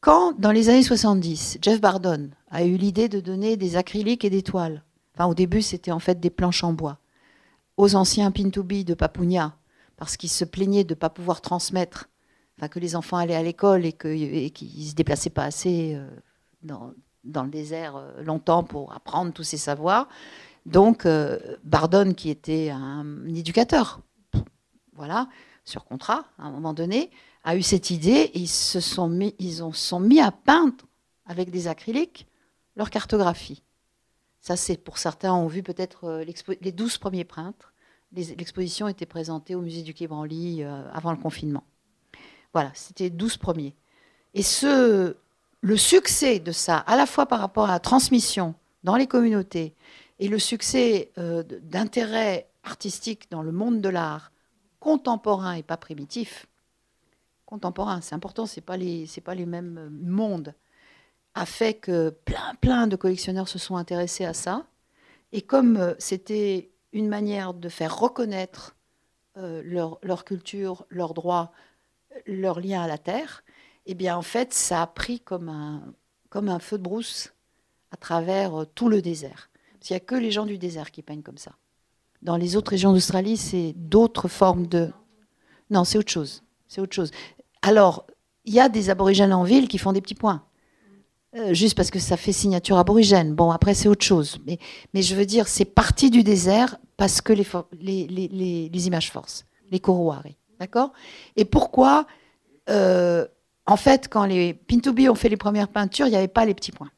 Quand, dans les années 70, Jeff Bardon a eu l'idée de donner des acryliques et des toiles, enfin au début c'était en fait des planches en bois, aux anciens Pintubi de Papounia, parce qu'ils se plaignaient de ne pas pouvoir transmettre que les enfants allaient à l'école et qu'ils ne se déplaçaient pas assez euh, dans, le désert euh, longtemps pour apprendre tous ces savoirs. Donc, euh, Bardone, qui était un, éducateur, voilà, sur contrat, à un moment donné, a eu cette idée et ils se sont mis, ils ont, sont mis à peindre avec des acryliques leur cartographie. Ça, c'est pour certains ont vu peut-être les douze premiers peintres. L'exposition était présentée au musée du Quai Branly avant le confinement. Voilà, c'était 12 premiers. Et ce, le succès de ça, à la fois par rapport à la transmission dans les communautés et le succès euh, d'intérêt artistique dans le monde de l'art contemporain et pas primitif, contemporain, c'est important, c'est pas les pas les mêmes mondes, a fait que plein plein de collectionneurs se sont intéressés à ça. Et comme euh, c'était une manière de faire reconnaître euh, leur, leur, culture, leurs droits, leur lien à la terre, eh bien en fait, ça a pris comme un, comme un feu de brousse à travers euh, tout le désert. Parce qu'il n'y a que les gens du désert qui peignent comme ça. Dans les autres régions d'Australie, c'est d'autres formes de... Non, c'est autre chose. C'est autre chose. Alors, il y a des aborigènes en ville qui font des petits points. Euh, juste parce que ça fait signature aborigène. Bon, après, c'est autre chose. Mais, je veux dire, c'est parti du désert parce que les, les, les, les images forcent, les Korowari. D'accord? Et pourquoi euh, En fait, quand les Pintubi ont fait les premières peintures, il n'y avait pas les petits points?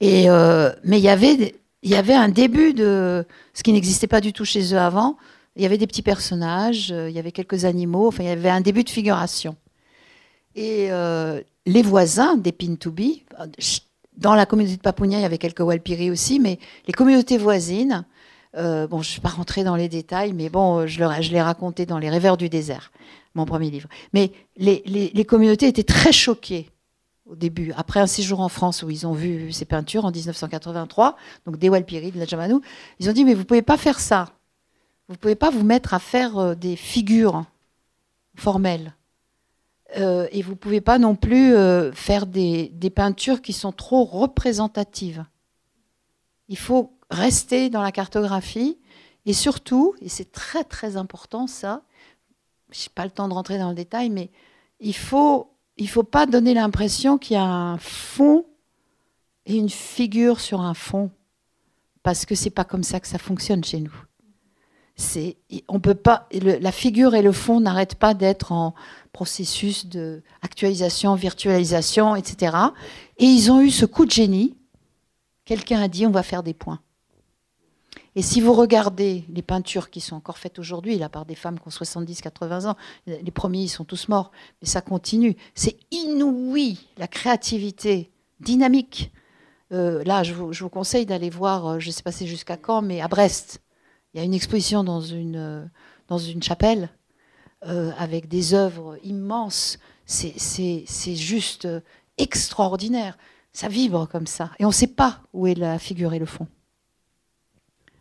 Et, euh, mais il y, avait, y avait un début de ce qui n'existait pas du tout chez eux avant. Il y avait des petits personnages, euh, il y avait quelques animaux, enfin, il y avait un début de figuration. Et les voisins des Pintubi, dans la communauté de Papounia, il y avait quelques Walpiri aussi, mais les communautés voisines euh, bon, je ne vais pas rentrer dans les détails, mais bon, je, l'ai raconté dans Les Rêveurs du désert, mon premier livre. Mais les, communautés étaient très choquées au début, après un séjour en France où ils ont vu ces peintures en 1983, donc des Walpiri, de la Jamanou, ils ont dit, mais vous ne pouvez pas faire ça. Vous ne pouvez pas vous mettre à faire euh, des figures formelles. Euh, et vous ne pouvez pas non plus faire des, des peintures qui sont trop représentatives. Il faut rester dans la cartographie et surtout, et c'est très très important ça, je n'ai pas le temps de rentrer dans le détail, mais il faut il faut pas donner l'impression qu'il y a un fond et une figure sur un fond, parce que c'est pas comme ça que ça fonctionne chez nous. C'est, on peut pas, la figure et le fond n'arrêtent pas d'être en processus de actualisation, virtualisation, etc. Et ils ont eu ce coup de génie. Quelqu'un a dit on va faire des points. Et si vous regardez les peintures qui sont encore faites aujourd'hui, là par des femmes qui ont 70-80 ans, les premiers ils sont tous morts, mais ça continue. C'est inouï la créativité dynamique. Euh, là, je vous, conseille d'aller voir, euh, je ne sais pas c'est jusqu'à quand, mais à Brest, il y a une exposition dans une, euh, dans une chapelle avec des œuvres immenses. C'est juste extraordinaire. Ça vibre comme ça. Et on ne sait pas où est la figure et le fond.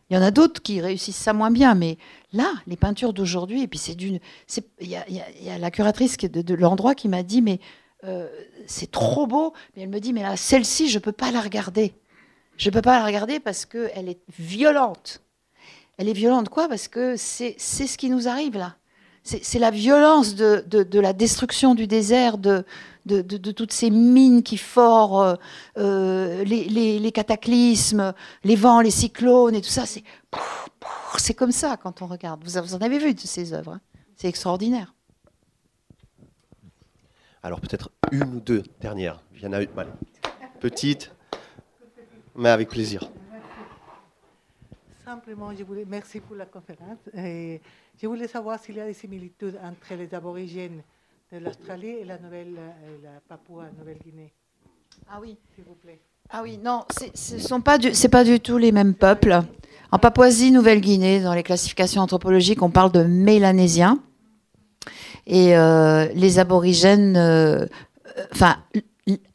Il y en a d'autres qui réussissent ça moins bien, mais là, les peintures d'aujourd'hui, et puis c'est d'une. Il y, a la curatrice de, l'endroit qui m'a dit, mais euh, c'est trop beau. Mais elle me dit, mais là, celle-ci, je ne peux pas la regarder. Je ne peux pas la regarder parce qu'elle est violente. Elle est violente quoi? Parce que c'est ce qui nous arrive là. C'est la violence de, de, la destruction du désert, de, de, toutes ces mines qui forent, euh, euh, les, cataclysmes, les vents, les cyclones et tout ça. C'est comme ça quand on regarde. Vous, en avez vu de ces œuvres. Hein. c'est extraordinaire. Alors peut-être une ou deux dernières. Il y en a une, petite, mais avec plaisir. Simplement, je voulais, merci pour la conférence. Et je voulais savoir s'il y a des similitudes entre les aborigènes de l'Australie et la, nouvelle, euh, la Papouasie-Nouvelle-Guinée. Ah oui. S'il vous plaît. Ah oui, non, ce ne sont pas du, c'est pas du tout les mêmes peuples. En Papouasie-Nouvelle-Guinée, dans les classifications anthropologiques, on parle de Mélanésiens. Et euh, les aborigènes, euh, enfin,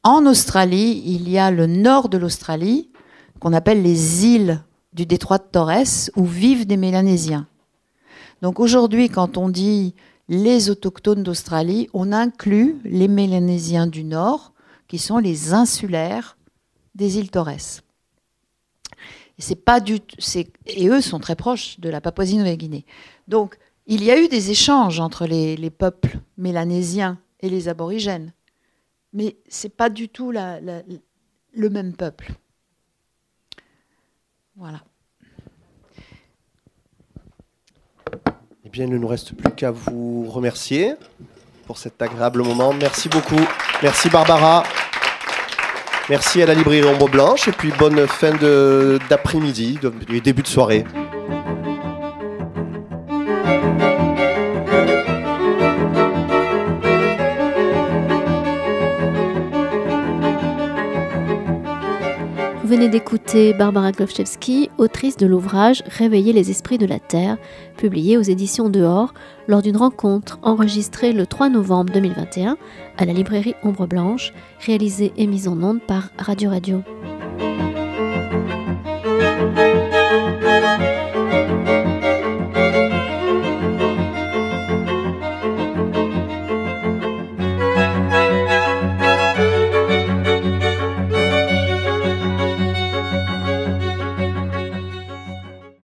en Australie, il y a le nord de l'Australie, qu'on appelle les îles du détroit de Torres, où vivent des Mélanésiens. Donc aujourd'hui, quand on dit les autochtones d'Australie, on inclut les Mélanésiens du Nord, qui sont les insulaires des îles Torres. Et, c'est pas et eux sont très proches de la Papouasie-Nouvelle-Guinée. Donc, il y a eu des échanges entre les, peuples mélanésiens et les aborigènes, mais ce n'est pas du tout le même peuple. Voilà. Il ne nous reste plus qu'à vous remercier pour cet agréable moment. Merci beaucoup. Merci Barbara. Merci à la librairie Ombre Blanche et puis bonne fin d'après-midi, début de soirée. d'écouter Barbara Klovchevski, autrice de l'ouvrage Réveiller les esprits de la Terre, publié aux éditions Dehors lors d'une rencontre enregistrée le 3 novembre 2021 à la librairie Ombre Blanche, réalisée et mise en onde par Radio Radio.